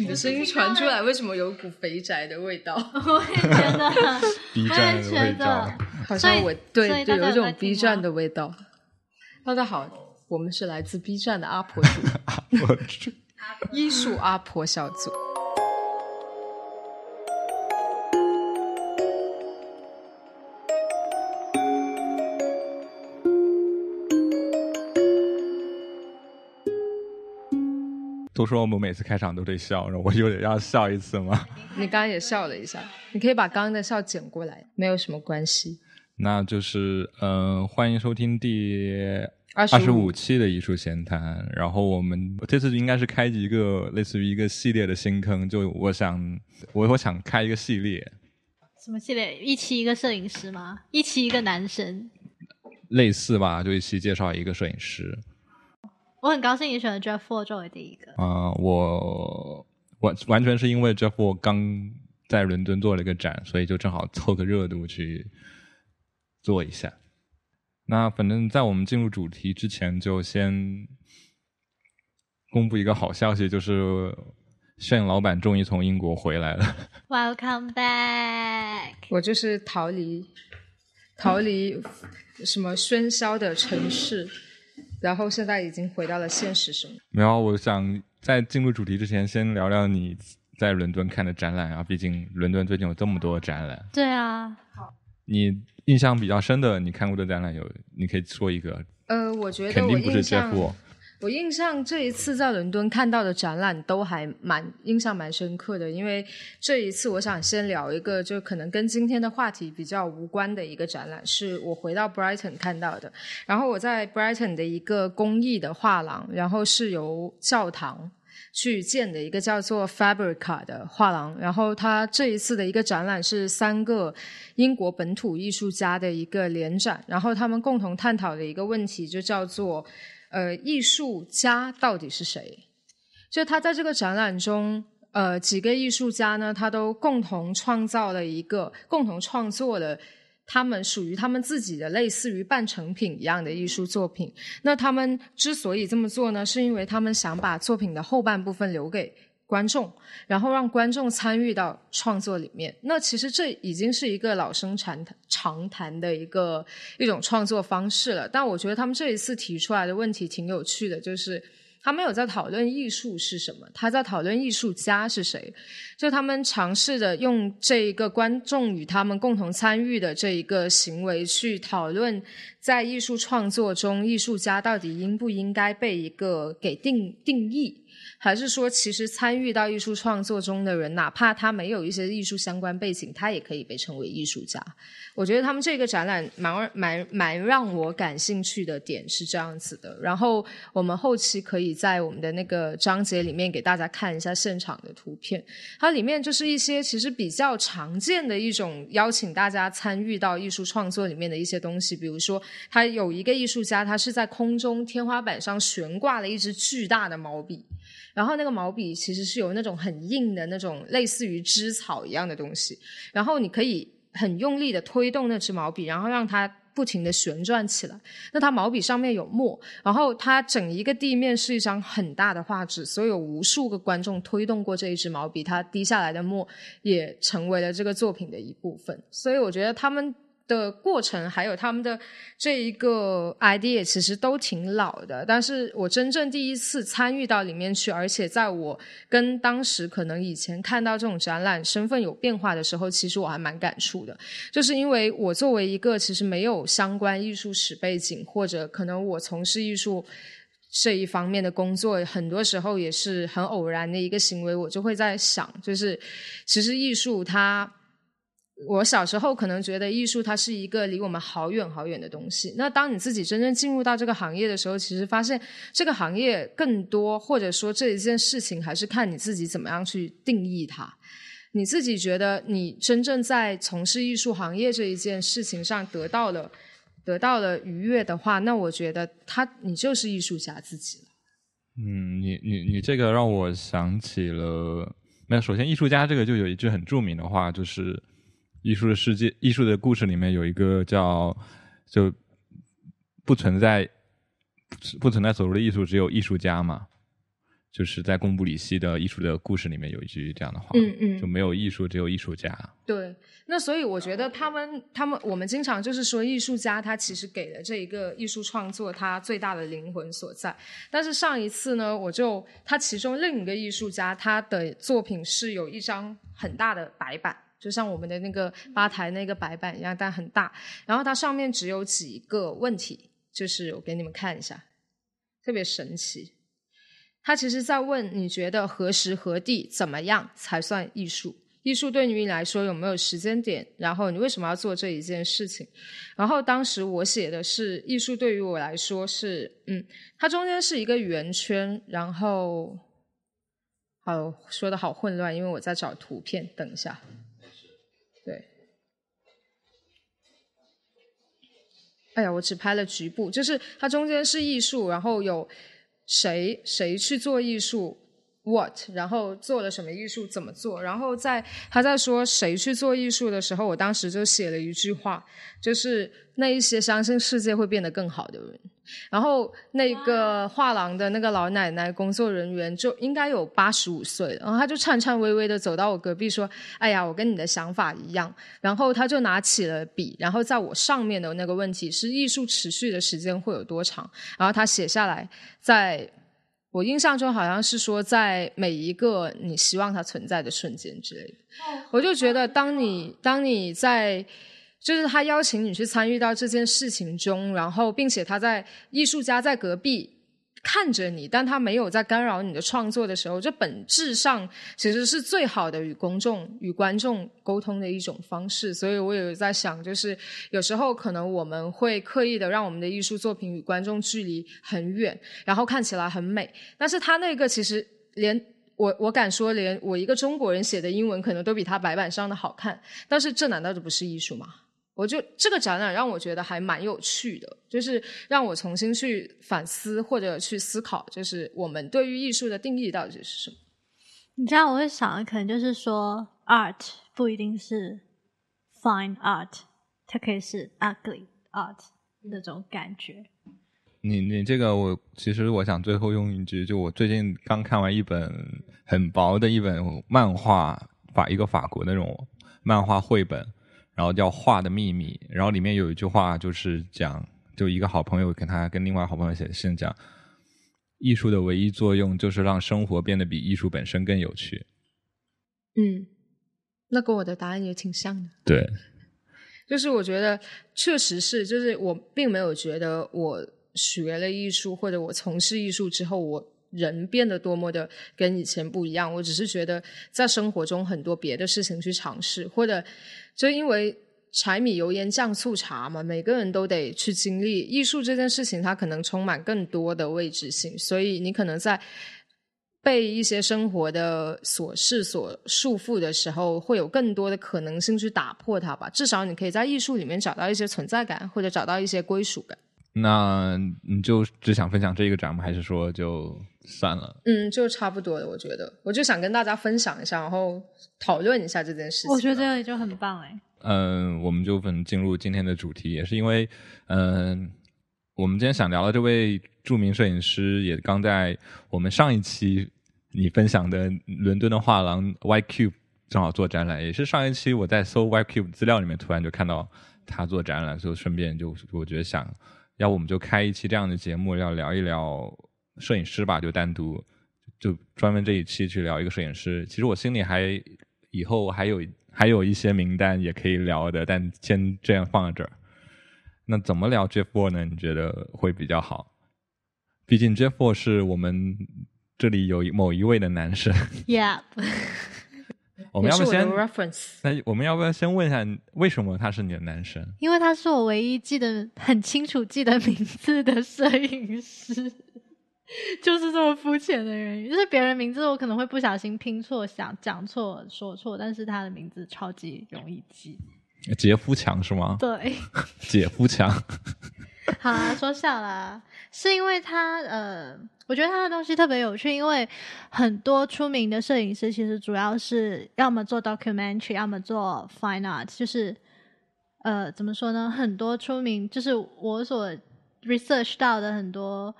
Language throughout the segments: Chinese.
你的声音传出来，为什么有股肥宅的味道？我也觉得，B 我站的也觉味道得。，好像我对对有一种 B 站的味道。大家好，我们是来自 B 站的阿婆组，阿婆组艺术阿婆小组。都说我们每次开场都得笑，然后我又得要笑一次吗？你刚刚也笑了一下，你可以把刚刚的笑剪过来，没有什么关系。那就是嗯、呃欢迎收听第二二十五期的艺术闲谈。然后我们这次应该是开一个类似于一个系列的新坑，就我想我我想开一个系列，什么系列？一期一个摄影师吗？一期一个男生。类似吧，就一期介绍一个摄影师。我很高兴你选了 Jeff Ford 作为第一个。啊、我完完全是因为 Jeff Wall 刚在伦敦做了一个展，所以就正好凑个热度去做一下。那反正，在我们进入主题之前，就先公布一个好消息，就是炫老板终于从英国回来了。Welcome back。我就是逃离逃离什么喧嚣的城市，然后现在已经回到了现实生活。没有，我想在进入主题之前，先聊聊你在伦敦看的展览啊。毕竟伦敦最近有这么多展览，对啊，好你印象比较深的，你看过的展览有，你可以说一个。呃，我觉得我肯定不是印象 Jeff Wall。我印象这一次在伦敦看到的展览都还蛮印象蛮深刻的，因为这一次我想先聊一个就可能跟今天的话题比较无关的一个展览，是我回到 Brighton 看到的。然后我在 Brighton 的一个公益的画廊，然后是由教堂。去建的一个叫做 Fabrica 的画廊，然后它这一次的一个展览是三个英国本土艺术家的一个联展，然后他们共同探讨的一个问题就叫做呃，艺术家到底是谁？就他在这个展览中，呃，几个艺术家呢，他都共同创造了一个，共同创作了他们属于他们自己的类似于半成品一样的艺术作品。那他们之所以这么做呢，是因为他们想把作品的后半部分留给观众，然后让观众参与到创作里面。那其实这已经是一个老生常常谈的一个一种创作方式了。但我觉得他们这一次提出来的问题挺有趣的，就是他没有在讨论艺术是什么，他在讨论艺术家是谁。就他们尝试着用这一个观众与他们共同参与的这一个行为去讨论，在艺术创作中，艺术家到底应不应该被一个给定定义。还是说，其实参与到艺术创作中的人，哪怕他没有一些艺术相关背景，他也可以被称为艺术家。我觉得他们这个展览蛮蛮蛮让我感兴趣的点是这样子的。然后我们后期可以在我们的那个章节里面给大家看一下现场的图片，它里面就是一些其实比较常见的一种邀请大家参与到艺术创作里面的一些东西，比如说，他有一个艺术家，他是在空中天花板上悬挂了一支巨大的毛笔。然后那个毛笔其实是有那种很硬的那种类似于枝草一样的东西，然后你可以很用力的推动那支毛笔，然后让它不停的旋转起来。那它毛笔上面有墨，然后它整一个地面是一张很大的画纸，所以有无数个观众推动过这一支毛笔，它滴下来的墨也成为了这个作品的一部分。所以我觉得他们。的过程还有他们的这一个 idea 其实都挺老的，但是我真正第一次参与到里面去，而且在我跟当时可能以前看到这种展览身份有变化的时候，其实我还蛮感触的，就是因为我作为一个其实没有相关艺术史背景，或者可能我从事艺术。这一方面的工作，很多时候也是很偶然的一个行为，我就会在想，就是其实艺术它。我小时候可能觉得艺术它是一个离我们好远好远的东西。那当你自己真正进入到这个行业的时候，其实发现这个行业更多，或者说这一件事情，还是看你自己怎么样去定义它。你自己觉得你真正在从事艺术行业这一件事情上得到了得到了愉悦的话，那我觉得他你就是艺术家自己了。嗯，你你你这个让我想起了，没有，首先艺术家这个就有一句很著名的话，就是艺术的世界、艺术的故事里面有一个叫就不存在不存在所谓的艺术，只有艺术家嘛。就是在贡布里希的艺术的故事里面有一句这样的话，嗯嗯就没有艺术，只有艺术家。对，那所以我觉得他们他们我们经常就是说，艺术家他其实给了这一个艺术创作他最大的灵魂所在。但是上一次呢，我就他其中另一个艺术家他的作品是有一张很大的白板。就像我们的那个吧台那个白板一样，但很大。然后它上面只有几个问题，就是我给你们看一下，特别神奇。他其实在问你觉得何时何地怎么样才算艺术？艺术对于你来说有没有时间点？然后你为什么要做这一件事情？然后当时我写的是艺术对于我来说是，嗯，它中间是一个圆圈，然后，好说的好混乱，因为我在找图片，等一下。哎呀，我只拍了局部，就是它中间是艺术，然后有谁谁去做艺术，what，然后做了什么艺术，怎么做，然后在他在说谁去做艺术的时候，我当时就写了一句话，就是那一些相信世界会变得更好的人。然后那个画廊的那个老奶奶工作人员就应该有八十五岁了，然后她就颤颤巍巍的走到我隔壁说：“哎呀，我跟你的想法一样。”然后她就拿起了笔，然后在我上面的那个问题是艺术持续的时间会有多长？然后她写下来，在我印象中好像是说在每一个你希望它存在的瞬间之类的。我就觉得当你当你在。就是他邀请你去参与到这件事情中，然后并且他在艺术家在隔壁看着你，但他没有在干扰你的创作的时候，这本质上其实是最好的与公众、与观众沟通的一种方式。所以我有在想，就是有时候可能我们会刻意的让我们的艺术作品与观众距离很远，然后看起来很美，但是他那个其实连我我敢说，连我一个中国人写的英文可能都比他白板上的好看。但是这难道就不是艺术吗？我就这个展览让我觉得还蛮有趣的，就是让我重新去反思或者去思考，就是我们对于艺术的定义到底是什么？你知道我会想的，可能就是说，art 不一定是 fine art，它可以是 ugly art 那种感觉。你你这个我其实我想最后用一句，就我最近刚看完一本很薄的一本漫画法一个法国那种漫画绘本。然后叫《画的秘密》，然后里面有一句话就是讲，就一个好朋友跟他跟另外好朋友写信讲，艺术的唯一作用就是让生活变得比艺术本身更有趣。嗯，那跟我的答案也挺像的。对，就是我觉得确实是，就是我并没有觉得我学了艺术或者我从事艺术之后，我人变得多么的跟以前不一样。我只是觉得在生活中很多别的事情去尝试，或者就因为柴米油盐酱醋茶嘛，每个人都得去经历艺术这件事情，它可能充满更多的未知性，所以你可能在被一些生活的琐事所束缚的时候，会有更多的可能性去打破它吧。至少你可以在艺术里面找到一些存在感，或者找到一些归属感。那你就只想分享这一个展吗？还是说就算了？嗯，就差不多的。我觉得，我就想跟大家分享一下，然后讨论一下这件事情。我觉得这里就很棒哎。嗯，我们就分进入今天的主题，也是因为，嗯，我们今天想聊的这位著名摄影师，也刚在我们上一期你分享的伦敦的画廊 Y Cube 正好做展览，也是上一期我在搜 Y Cube 资料里面突然就看到他做展览，所以顺便就我觉得想。要不我们就开一期这样的节目，要聊一聊摄影师吧，就单独就专门这一期去聊一个摄影师。其实我心里还以后还有还有一些名单也可以聊的，但先这样放在这儿。那怎么聊 Jeff Wall 呢？你觉得会比较好？毕竟 Jeff Wall 是我们这里有某一位的男神。Yeah，我们要不先 reference？那我们要不要先问一下，为什么他是你的男神？因为他是我唯一记得很清楚记得名字的摄影师，就是这么肤浅的人。就是别人名字我可能会不小心拼错、想讲错、说错，但是他的名字超级容易记。杰夫强是吗？对，姐夫强。好啊，说笑啦，是因为他呃，我觉得他的东西特别有趣，因为很多出名的摄影师其实主要是要么做 documentary，要么做 fine art，就是呃，怎么说呢？很多出名就是我所 research 到的很多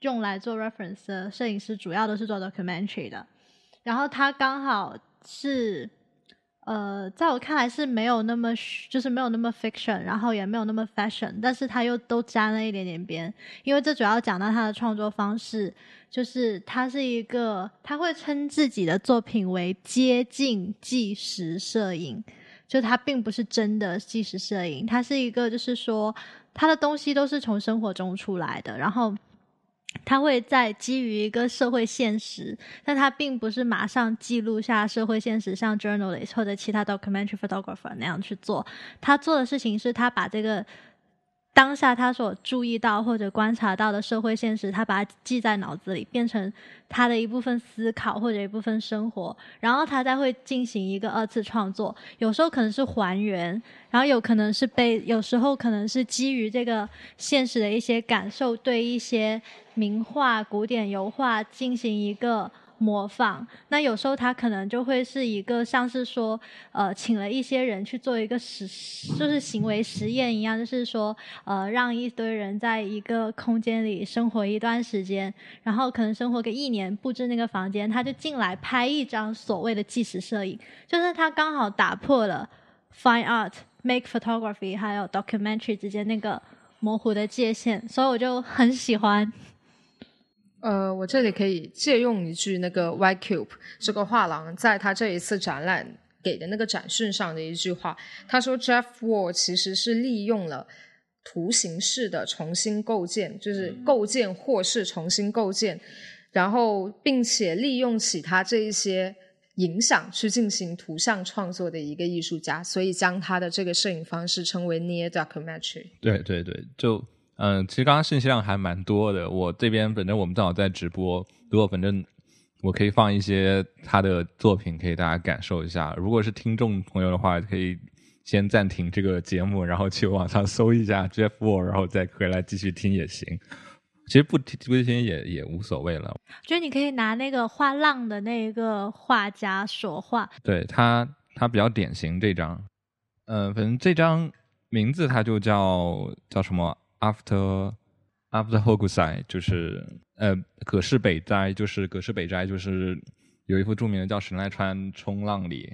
用来做 reference 的摄影师主要都是做 documentary 的，然后他刚好是。呃，在我看来是没有那么，就是没有那么 fiction，然后也没有那么 fashion，但是他又都沾了一点点边，因为这主要讲到他的创作方式，就是他是一个，他会称自己的作品为接近纪实摄影，就他并不是真的纪实摄影，他是一个，就是说他的东西都是从生活中出来的，然后。他会在基于一个社会现实，但他并不是马上记录下社会现实，像 journalist 或者其他 documentary photographer 那样去做。他做的事情是他把这个。当下他所注意到或者观察到的社会现实，他把它记在脑子里，变成他的一部分思考或者一部分生活，然后他再会进行一个二次创作。有时候可能是还原，然后有可能是被，有时候可能是基于这个现实的一些感受，对一些名画、古典油画进行一个。模仿，那有时候他可能就会是一个像是说，呃，请了一些人去做一个实，就是行为实验一样，就是说，呃，让一堆人在一个空间里生活一段时间，然后可能生活个一年，布置那个房间，他就进来拍一张所谓的纪实摄影，就是他刚好打破了 fine art、make photography 还有 documentary 之间那个模糊的界限，所以我就很喜欢。呃，我这里可以借用一句那个 Y Cube 这个画廊在他这一次展览给的那个展讯上的一句话，他说 Jeff Wall 其实是利用了图形式的重新构建，就是构建或是重新构建，然后并且利用起他这一些影响去进行图像创作的一个艺术家，所以将他的这个摄影方式称为 Near Documentary。对对对，就。嗯，其实刚刚信息量还蛮多的。我这边反正我们正好在直播，如果反正我可以放一些他的作品，可以大家感受一下。如果是听众朋友的话，可以先暂停这个节目，然后去网上搜一下 Jeff Wall，然后再回来继续听也行。其实不听不听也也无所谓了。觉得你可以拿那个画浪的那个画家说话。对他，他比较典型这张。嗯，反正这张名字他就叫叫什么？After After Hokusai 就是呃葛饰北斋，就是葛饰北斋，就是有一幅著名的叫《神奈川冲浪里》，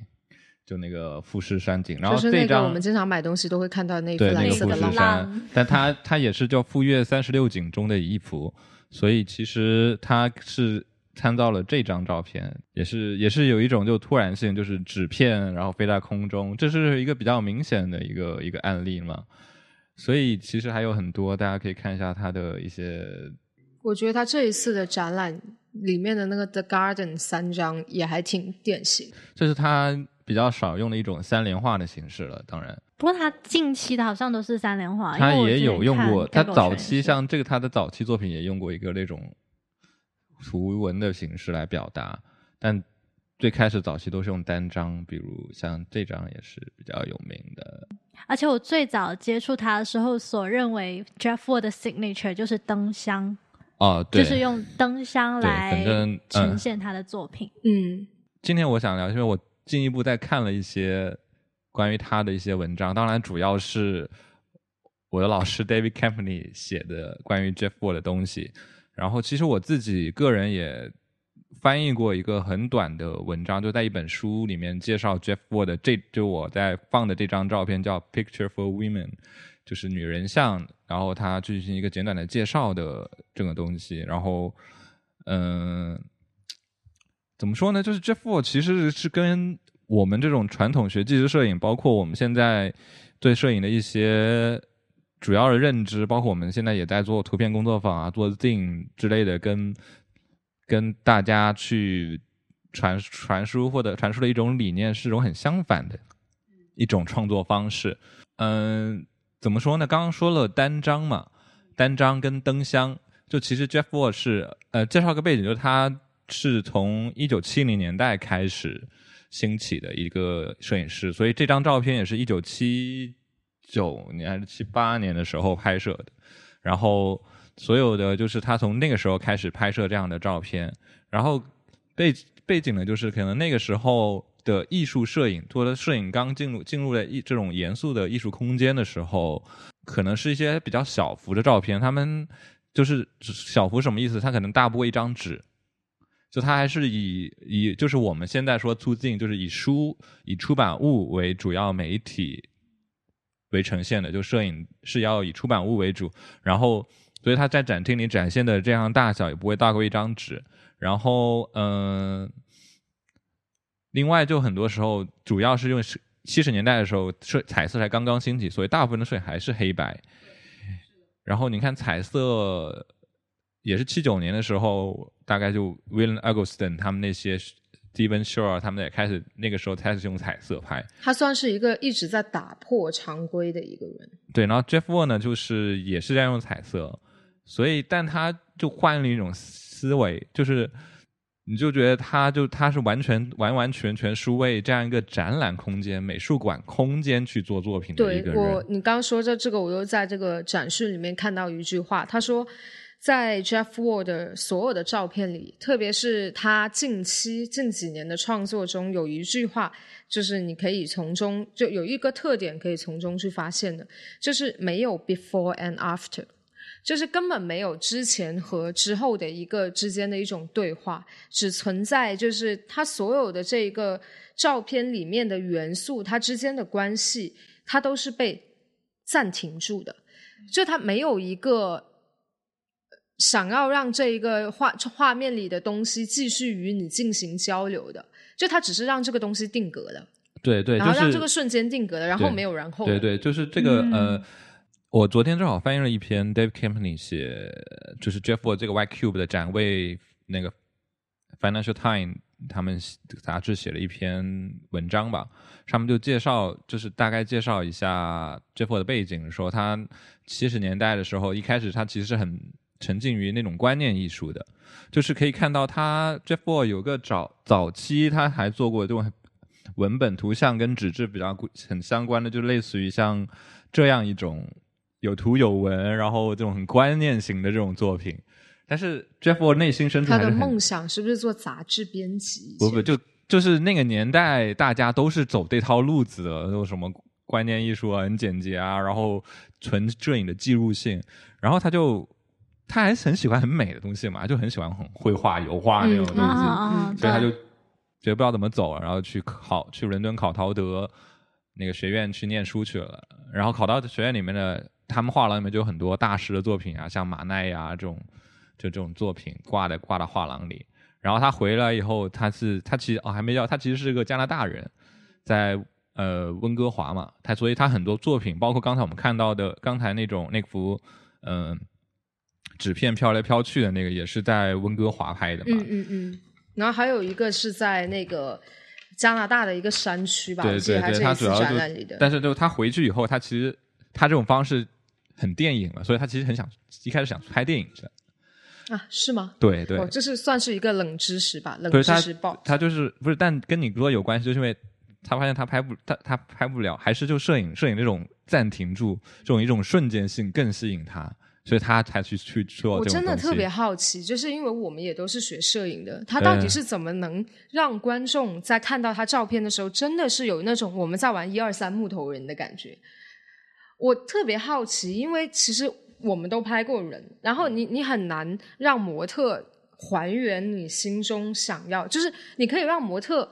就那个富士山景。然后这张我们经常买东西都会看到那对那个富士山，但它它也是叫《富岳三十六景》中的一幅，所以其实它是参照了这张照片，也是也是有一种就突然性，就是纸片然后飞在空中，这是一个比较明显的一个一个案例嘛。所以其实还有很多，大家可以看一下他的一些。我觉得他这一次的展览里面的那个 The Garden 三张也还挺典型。这是他比较少用的一种三联画的形式了，当然。不过他近期的好像都是三联画。他也有用过，他早期像这个他的早期作品也用过一个那种图文的形式来表达，但。最开始早期都是用单张，比如像这张也是比较有名的。而且我最早接触他的时候，所认为 Jeff 的 signature 就是灯箱哦，对就是用灯箱来呈现他的作品。嗯，今天我想聊，因为我进一步再看了一些关于他的一些文章，当然主要是我的老师 David Campany 写的关于 Jeff Wall 的东西。然后其实我自己个人也。翻译过一个很短的文章，就在一本书里面介绍 Jeff Wall 的这就我在放的这张照片叫 Picture for Women，就是女人像，然后他进行一个简短的介绍的这个东西。然后，嗯，怎么说呢？就是 Jeff Wall 其实是跟我们这种传统学纪实摄影，包括我们现在对摄影的一些主要的认知，包括我们现在也在做图片工作坊啊，做 Zine 之类的跟。跟大家去传传输或者传输的一种理念是种很相反的一种创作方式。嗯，怎么说呢？刚刚说了单张嘛，单张跟灯箱，就其实 Jeff Wall 是呃，介绍个背景，就是他是从一九七零年代开始兴起的一个摄影师，所以这张照片也是一九七九年还是七八年的时候拍摄的，然后。所有的就是他从那个时候开始拍摄这样的照片，然后背背景呢，就是可能那个时候的艺术摄影，或者摄影刚进入进入了一这种严肃的艺术空间的时候，可能是一些比较小幅的照片。他们就是小幅什么意思？它可能大不过一张纸，就它还是以以就是我们现在说促进，就是以书以出版物为主要媒体为呈现的，就摄影是要以出版物为主，然后所以它在展厅里展现的这样大小也不会大过一张纸，然后嗯，另外就很多时候主要是用七十年代的时候色彩色才刚刚兴起，所以大部分的摄影还是黑白。然后你看彩色，也是七九年的时候，大概就 William Eggleston 他们那些 Steven Shore 他们也开始那个时候开始用彩色拍。他算是一个一直在打破常规的一个人。对，然后 Jeff Wall 呢，就是也是在用彩色，所以但他就换了一种思维，就是。你就觉得他就他是完全完完全全是为这样一个展览空间、美术馆空间去做作品的一个人。我你刚说这这个，我又在这个展示里面看到一句话，他说，在 Jeff Ward 的所有的照片里，特别是他近期近几年的创作中，有一句话，就是你可以从中就有一个特点可以从中去发现的，就是没有 before and after。就是根本没有之前和之后的一个之间的一种对话，只存在就是它所有的这一个照片里面的元素，它之间的关系，它都是被暂停住的。就它没有一个想要让这一个画画面里的东西继续与你进行交流的，就它只是让这个东西定格的。对对，然后让这个瞬间定格了，然后没有然后。对对，就是这个呃。我昨天正好翻译了一篇 Dave Campany 写，就是 Jeff Wall 这个 Y Cube 的展位，那个 Financial Times 他们杂志写了一篇文章吧，上面就介绍，就是大概介绍一下 Jeff Wall 的背景，说他七十年代的时候，一开始他其实是很沉浸于那种观念艺术的，就是可以看到他 Jeff Wall 有个早早期他还做过这种文本图像跟纸质比较很相关的，就类似于像这样一种。有图有文，然后这种很观念型的这种作品，但是 Jeff 内心深处他的梦想是不是做杂志编辑？不不，就就是那个年代，大家都是走这套路子的，那种什么观念艺术啊，很简洁啊，然后纯摄影的记录性，然后他就他还是很喜欢很美的东西嘛，就很喜欢很绘画、油画那种东西，所以他就觉得不知道怎么走，然后去考去伦敦考陶德那个学院去念书去了，然后考到学院里面的。他们画廊里面就有很多大师的作品啊，像马奈呀这种，就这种作品挂在挂到画廊里。然后他回来以后，他是他其实哦还没叫，他其实是个加拿大人，在呃温哥华嘛。他所以他很多作品，包括刚才我们看到的刚才那种那幅嗯纸片飘来飘去的那个，也是在温哥华拍的嘛。嗯嗯嗯。然后还有一个是在那个加拿大的一个山区吧，对对对，他主要就但是就他回去以后，他其实他这种方式。很电影了，所以他其实很想一开始想拍电影的啊？是吗？对对，这是算是一个冷知识吧？冷知识报，他就是不是？但跟你说有关系，就是因为他发现他拍不他他拍不了，还是就摄影摄影那种暂停住这种一种瞬间性更吸引他，所以他才去去做。我真的特别好奇，就是因为我们也都是学摄影的，他到底是怎么能让观众在看到他照片的时候，真的是有那种我们在玩一二三木头人的感觉？我特别好奇，因为其实我们都拍过人，然后你你很难让模特还原你心中想要，就是你可以让模特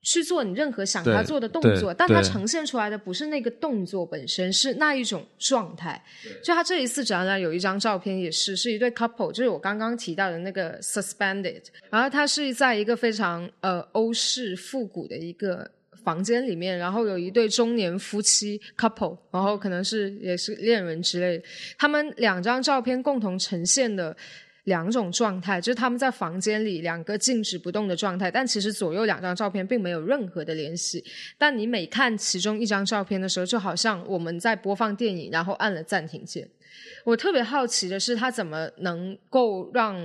去做你任何想他做的动作，但他呈现出来的不是那个动作本身，是那一种状态。就他这一次展览有一张照片，也是是一对 couple，就是我刚刚提到的那个 suspended，然后他是在一个非常呃欧式复古的一个。房间里面，然后有一对中年夫妻 couple，然后可能是也是恋人之类。他们两张照片共同呈现的两种状态，就是他们在房间里两个静止不动的状态，但其实左右两张照片并没有任何的联系。但你每看其中一张照片的时候，就好像我们在播放电影，然后按了暂停键。我特别好奇的是，他怎么能够让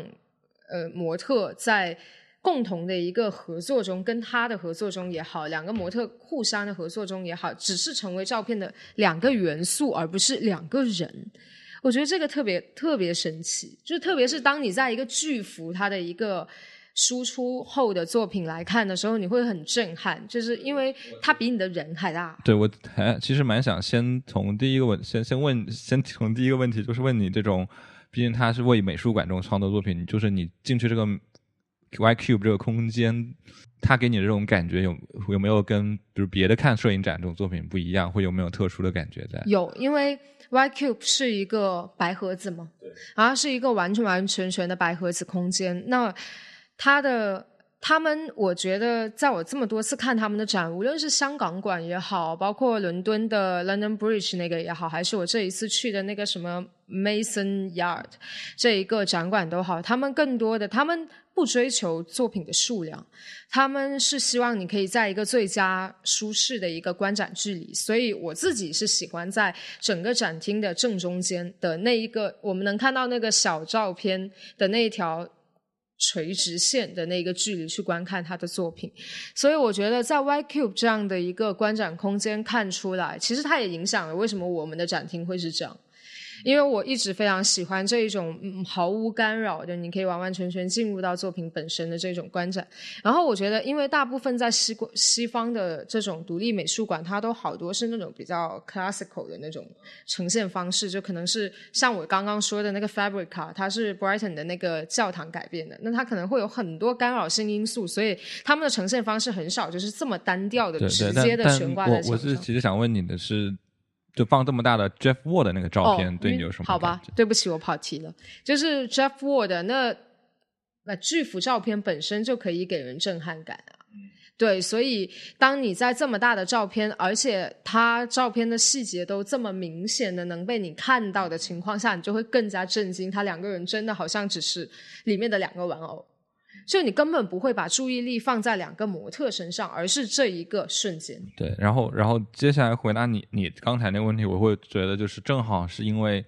呃模特在。共同的一个合作中，跟他的合作中也好，两个模特互相的合作中也好，只是成为照片的两个元素，而不是两个人。我觉得这个特别特别神奇，就是特别是当你在一个巨幅他的一个输出后的作品来看的时候，你会很震撼，就是因为它比你的人还大。对我还其实蛮想先从第一个问，先先问，先从第一个问题，就是问你这种。毕竟他是为美术馆这种创作作品，就是你进去这个 Y Cube 这个空间，它给你的这种感觉有有没有跟比如别的看摄影展这种作品不一样，会有没有特殊的感觉在？有，因为 Y Cube 是一个白盒子嘛，然后是一个完全完全全的白盒子空间。那它的他们，我觉得在我这么多次看他们的展，无论是香港馆也好，包括伦敦的 London Bridge 那个也好，还是我这一次去的那个什么 Mason Yard 这一个展馆都好，他们更多的他们不追求作品的数量，他们是希望你可以在一个最佳舒适的一个观展距离。所以我自己是喜欢在整个展厅的正中间的那一个，我们能看到那个小照片的那一条。垂直线的那个距离去观看他的作品，所以我觉得在 Y Cube 这样的一个观展空间看出来，其实它也影响了为什么我们的展厅会是这样。因为我一直非常喜欢这一种嗯毫无干扰的，你可以完完全全进入到作品本身的这种观展。然后我觉得，因为大部分在西国西方的这种独立美术馆，它都好多是那种比较 classical 的那种呈现方式，就可能是像我刚刚说的那个 Fabrica，它是 Brighton 的那个教堂改变的，那它可能会有很多干扰性因素，所以他们的呈现方式很少就是这么单调的、直接的悬挂在我我是其实想问你的是。就放这么大的 Jeff Ward 的那个照片，对你有什么？好吧，对不起，我跑题了。就是 Jeff Ward 那那巨幅照片本身就可以给人震撼感啊。对，所以当你在这么大的照片，而且他照片的细节都这么明显的能被你看到的情况下，你就会更加震惊。他两个人真的好像只是里面的两个玩偶。就你根本不会把注意力放在两个模特身上，而是这一个瞬间。对，然后，然后接下来回答你你刚才那个问题，我会觉得就是正好是因为，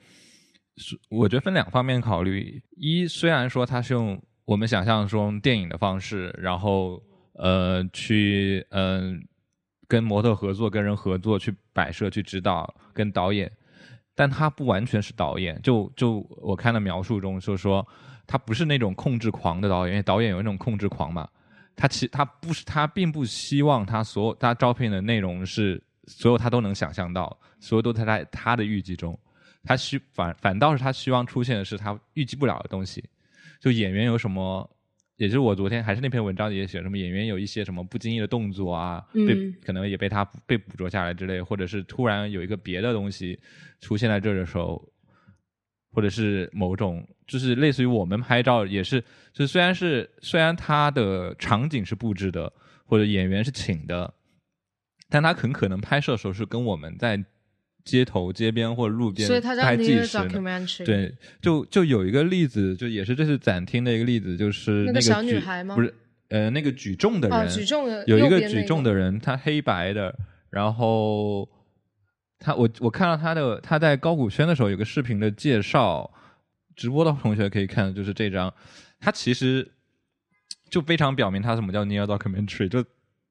是我觉得分两方面考虑。一，虽然说它是用我们想象中电影的方式，然后呃去嗯跟模特合作、跟人合作去摆设、去指导、跟导演，但他不完全是导演。就就我看的描述中就说。他不是那种控制狂的导演，因为导演有那种控制狂嘛。他其他不是，他并不希望他所有他招聘的内容是所有他都能想象到，所有都在他他的预计中。他需反反倒是他希望出现的是他预计不了的东西。就演员有什么，也就是我昨天还是那篇文章也写什么演员有一些什么不经意的动作啊，被可能也被他被捕捉下来之类，或者是突然有一个别的东西出现在这的时候。或者是某种，就是类似于我们拍照也是，就虽然是虽然它的场景是布置的，或者演员是请的，但他很可能拍摄的时候是跟我们在街头、街边或者路边拍纪实。对，就就有一个例子，就也是这次展厅的一个例子，就是那个小女孩吗？不是，呃，那个举重的人，举重的有一个举重的人，他黑白的，然后。他我我看到他的他在高古轩的时候有个视频的介绍，直播的同学可以看，就是这张，他其实就非常表明他什么叫 near documentary，就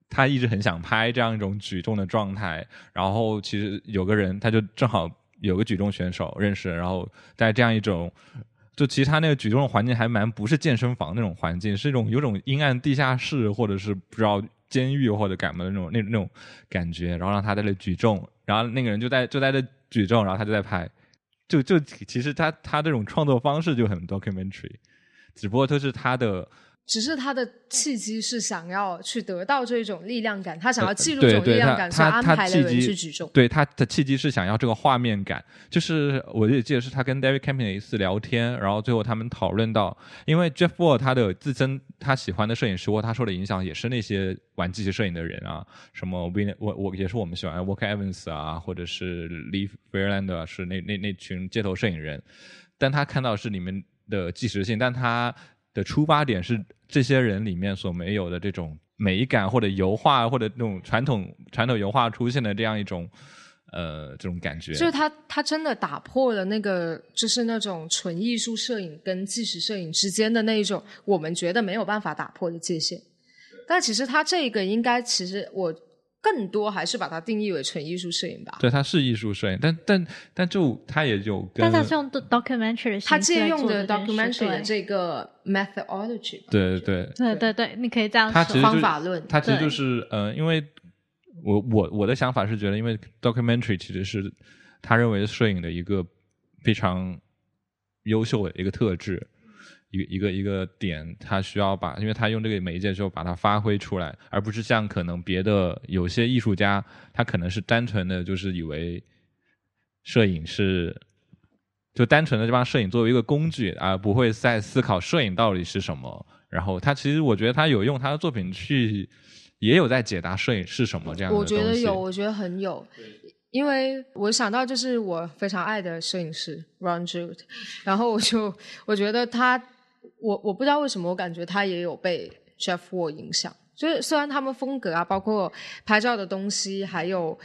他一直很想拍这样一种举重的状态，然后其实有个人他就正好有个举重选手认识，然后在这样一种就其实他那个举重的环境还蛮不是健身房那种环境，是一种有种阴暗地下室或者是不知道监狱或者干嘛的那种那那种感觉，然后让他在那举重。然后那个人就在就在这举重，然后他就在拍，就就其实他他这种创作方式就很 documentary，只不过就是他的。只是他的契机是想要去得到这种力量感，他想要记录这种力量感，所以安排了人去举重。对他的契机是想要这个画面感，就是我也记得是他跟 David Campion 一次聊天，然后最后他们讨论到，因为 Jeff Wall 他的自身他喜欢的摄影师或他受的影响也是那些玩机器摄影的人啊，什么 Win 我我也是我们喜欢 Walker Evans 啊，或者是 Lee Fairlander 是那那那群街头摄影人，但他看到是里面的即时性，但他的出发点是。这些人里面所没有的这种美感，或者油画，或者那种传统传统油画出现的这样一种呃这种感觉，就是他他真的打破了那个就是那种纯艺术摄影跟纪实摄影之间的那一种我们觉得没有办法打破的界限。但其实他这个应该其实我。更多还是把它定义为纯艺术摄影吧。对，它是艺术摄影，但但但就它也有跟。但它是用 documentary 的它借用的 documentary 的这个 methodology。对对对。对对对，你可以这样说。方法论。它其实就是呃，因为我我我的想法是觉得，因为 documentary 其实是他认为摄影的一个非常优秀的一个特质，一个一个一个点，他需要把，因为他用这个媒介之后把它发挥出来，而不是像可能别的有些艺术家，他可能是单纯的就是以为摄影是。就单纯的就把摄影作为一个工具，而不会再思考摄影到底是什么。然后他其实我觉得他有用他的作品去，也有在解答摄影是什么这样的我觉得有，我觉得很有，因为我想到就是我非常爱的摄影师 Ron Jude，然后我就我觉得他，我我不知道为什么我感觉他也有被 Jeff Wall 影响，就是虽然他们风格啊，包括拍照的东西，还有。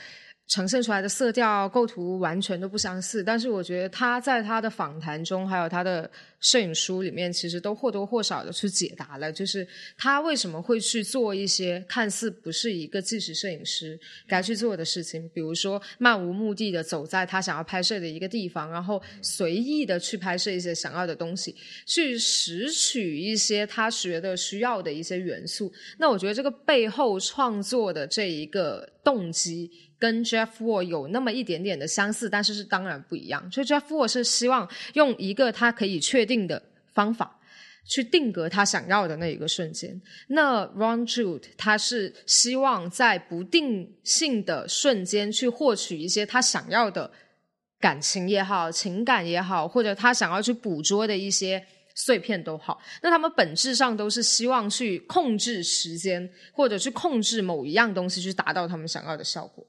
呈现出来的色调、构图完全都不相似，但是我觉得他在他的访谈中，还有他的摄影书里面，其实都或多或少的去解答了，就是他为什么会去做一些看似不是一个纪实摄影师该去做的事情，比如说漫无目的的走在他想要拍摄的一个地方，然后随意的去拍摄一些想要的东西，去拾取一些他觉得需要的一些元素。那我觉得这个背后创作的这一个动机。跟 Jeff Wall 有那么一点点的相似，但是是当然不一样。所以 Jeff Wall 是希望用一个他可以确定的方法去定格他想要的那一个瞬间。那 Ron Jude 他是希望在不定性的瞬间去获取一些他想要的感情也好、情感也好，或者他想要去捕捉的一些碎片都好。那他们本质上都是希望去控制时间，或者去控制某一样东西，去达到他们想要的效果。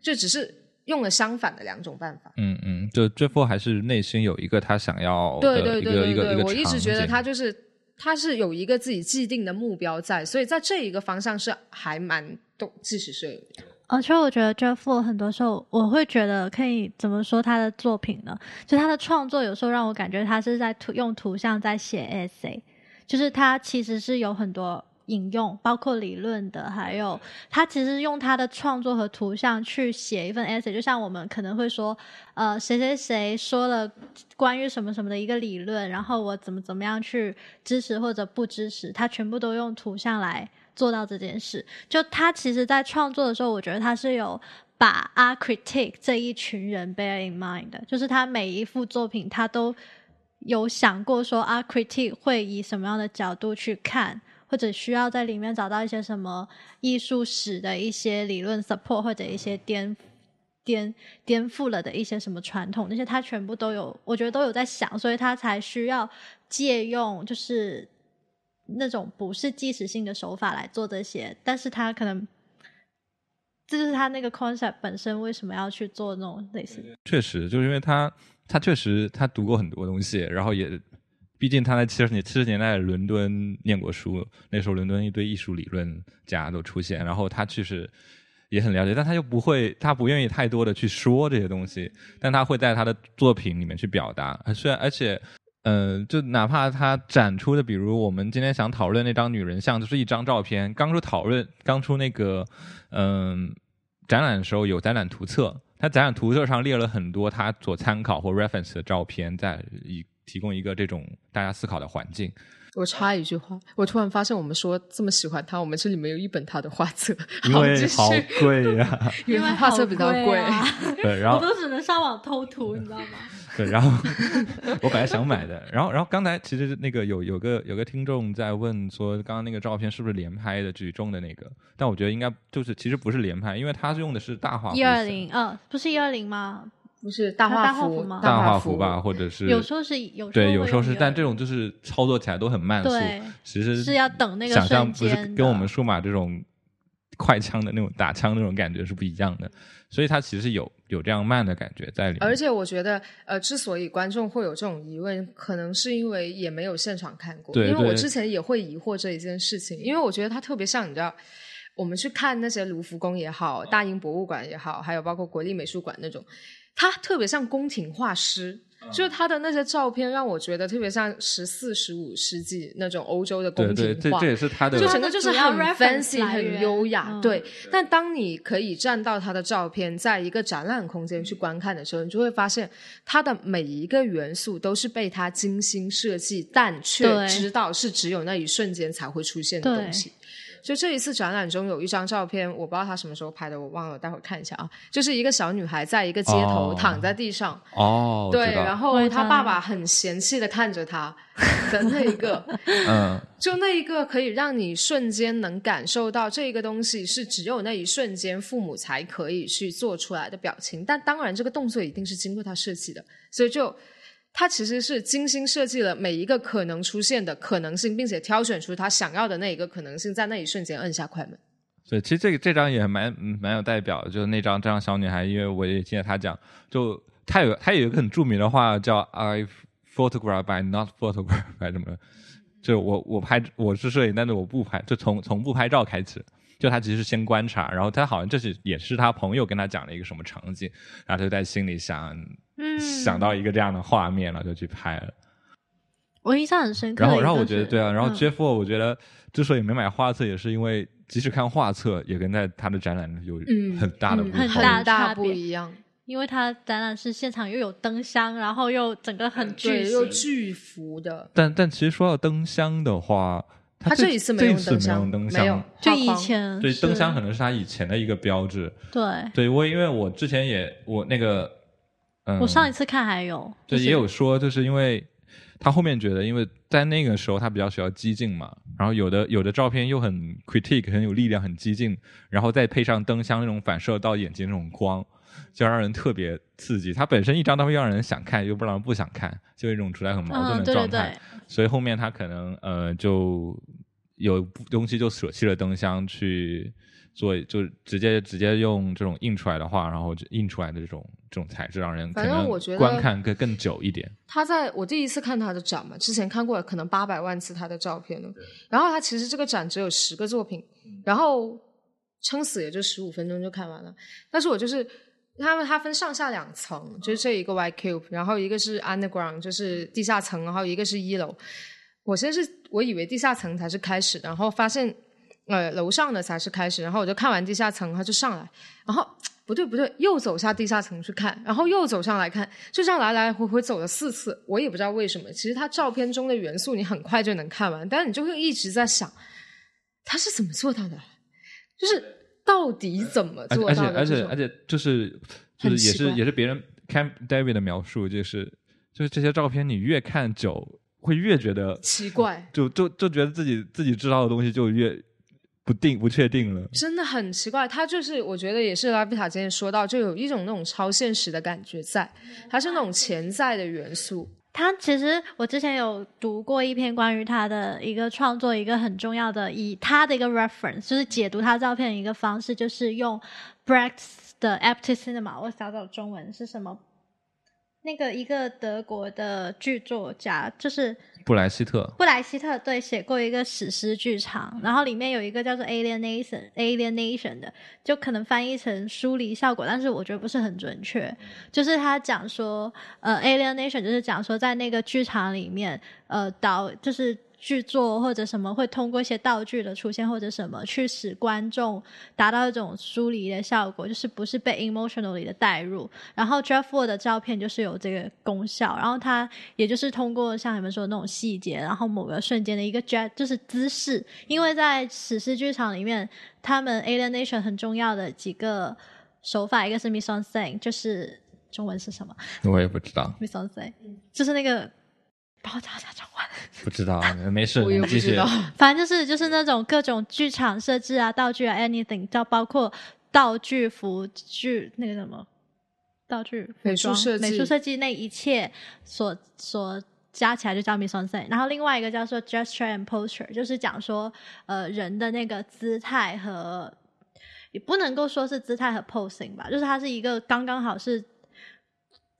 就只是用了相反的两种办法。嗯嗯，就 Jeff 还是内心有一个他想要的一个一个一个我一直觉得他就是他是有一个自己既定的目标在，所以在这一个方向是还蛮动，即使是。而且我觉得 Jeff 很多时候我会觉得可以怎么说他的作品呢？就他的创作有时候让我感觉他是在图用图像在写 essay，就是他其实是有很多。引用包括理论的，还有他其实用他的创作和图像去写一份 essay，就像我们可能会说，呃，谁谁谁说了关于什么什么的一个理论，然后我怎么怎么样去支持或者不支持，他全部都用图像来做到这件事。就他其实，在创作的时候，我觉得他是有把 a r critic 这一群人 bear in mind 的，就是他每一幅作品，他都有想过说 a r critic 会以什么样的角度去看。或者需要在里面找到一些什么艺术史的一些理论 support，或者一些颠颠颠覆了的一些什么传统，那些他全部都有，我觉得都有在想，所以他才需要借用就是那种不是即时性的手法来做这些，但是他可能这就是他那个 concept 本身为什么要去做那种类似。确实，就是因为他他确实他读过很多东西，然后也。毕竟他在七十年七十年代伦敦念过书，那时候伦敦一堆艺术理论家都出现，然后他确实也很了解，但他又不会，他不愿意太多的去说这些东西，但他会在他的作品里面去表达。虽然而且，嗯，就哪怕他展出的，比如我们今天想讨论那张女人像，就是一张照片。刚出讨论，刚出那个嗯展览的时候有展览图册，他展览图册上列了很多他所参考或 reference 的照片，在一。提供一个这种大家思考的环境。我插一句话，我突然发现，我们说这么喜欢他，我们这里没有一本他的画册，因为好贵呀，因为画册比较贵。对，然后我都只能上网偷图，你知道吗？对，然后我本来想买的，然后然后刚才其实那个有有个有个听众在问说，刚刚那个照片是不是连拍的举重的那个？但我觉得应该就是其实不是连拍，因为他是用的是大画一二零，嗯，不是一二零吗？不是大画幅吗？大画幅吧，或者是有时候是有对，有时候是，但这种就是操作起来都很慢速，其实是要等那个想象不是跟我们数码这种快枪的那种打枪那种感觉是不一样的，所以它其实有有这样慢的感觉在里面。而且我觉得，呃，之所以观众会有这种疑问，可能是因为也没有现场看过，因为我之前也会疑惑这一件事情，因为我觉得它特别像你知道，我们去看那些卢浮宫也好，大英博物馆也好，还有包括国立美术馆那种。他特别像宫廷画师，就是他的那些照片让我觉得特别像十四、十五世纪那种欧洲的宫廷画。这这也是他的，就整个就是很 fancy、很优雅。对，但当你可以站到他的照片，在一个展览空间去观看的时候，你就会发现他的每一个元素都是被他精心设计，但却知道是只有那一瞬间才会出现的东西。就这一次展览中有一张照片，我不知道他什么时候拍的，我忘了，待会儿看一下啊。就是一个小女孩在一个街头哦躺在地上，哦，对，然后我也知道她爸爸很嫌弃的看着她的那一个，嗯，就那一个可以让你瞬间能感受到这个东西是只有那一瞬间父母才可以去做出来的表情，但当然这个动作一定是经过他设计的，所以就他其实是精心设计了每一个可能出现的可能性，并且挑选出他想要的那一个可能性，在那一瞬间摁下快门。对，其实这个这张也蛮蛮有代表，就是那张这张小女孩，因为我也听见她讲，就她有她有一个很著名的话叫 I photograph by not photograph by 什么，就我我拍我是摄影，但是我不拍，就从从不拍照开始。就她其实是先观察，然后她好像这是也是她朋友跟她讲了一个什么场景，然后她就在心里想、嗯，想到一个这样的画面了，就去拍了。我印象很深刻然后，然后我觉得对啊，然后嗯 Jeff 我觉得之所以没买画册，也是因为即使看画册，也跟在他的展览有嗯很大的。很大很大差不一样，因为他展览是现场又有灯箱，然后又整个很巨，又，巨幅的。但但其实说到灯箱的话，这他这一次没这一次没用灯箱，没有，就以前对，灯箱可能是他以前的一个标志。对。对我，因为我之前也我那个，嗯，我上一次看还有，对就是也有说，就是因为他后面觉得，因为在那个时候他比较需要激进嘛，然后有的有的照片又很 critique 很有力量很激进，然后再配上灯箱那种反射到眼睛那种光，就让人特别刺激。他本身一张照片让人想看，又不让人不想看，就一种处在很矛盾的状态。对，所以后面他可能呃就有东西就舍弃了灯箱去做，就直接直接用这种印出来的画，然后就印出来的这种这种材质，让人反正我觉得观看更更久一点。他在我第一次看他的展嘛，之前看过可能八百万次他的照片了。然后他其实这个展只有十个作品，然后撑死也就十五分钟就看完了。但是我就是他们它分上下两层，就是这一个 Y Cube，然后一个是 Underground，就是地下层，然后一个是一楼。我先是我以为地下层才是开始，然后发现呃楼上的才是开始，然后我就看完地下层，他就上来，然后不对不对，又走下地下层去看，然后又走上来看，就这样来来回回走了四次，我也不知道为什么。其实他照片中的元素你很快就能看完，但是你就会一直在想，他是怎么做到的？就是到底怎么做到的？而且而且就是就是也是也是别人看 David 的描述，就是就是这些照片你越看久，会越觉得奇怪，就就就觉得自己自己知道的东西就越不定不确定了。真的很奇怪。他就是我觉得也是拉比塔今天说到，就有一种那种超现实的感觉在，它是那种潜在的元素。他其实我之前有读过一篇关于他的一个创作，一个很重要的以他的一个 reference，就是解读他照片的一个方式，就是用 Brecht 的 Empty Cinema，我找找中文是什么？那个一个德国的剧作家，就是布莱希特布莱希特对写过一个史诗剧场，然后里面有一个叫做 alienation alienation 的，就可能翻译成疏离效果，但是我觉得不是很准确。就是他讲说，呃，alienation 就是讲说在那个剧场里面，呃，导就是。剧作或者什么会通过一些道具的出现或者什么去使观众达到一种疏离的效果，就是不是被 emotionally 的带入。然后 Jeff Ward 的照片就是有这个功效，然后他也就是通过像你们说的那种细节，然后某个瞬间的一个 jet 就是姿势，因为在史诗剧场里面，他们 alienation 很重要的几个手法，一个是 mise en scène，就是中文是什么我也不知道，mise en scène，就是那个。帮我找一下中文。不知道，没事，我也你继续不知道。反正就是就是那种各种剧场设置啊、道具啊，anything，到包括道具、服具那个什么道具、美术设计美术设计那一切所所加起来就叫 mise en scène。然后另外一个叫做 gesture and posture，就是讲说呃人的那个姿态和也不能够说是姿态和 posing 吧，就是它是一个刚刚好是。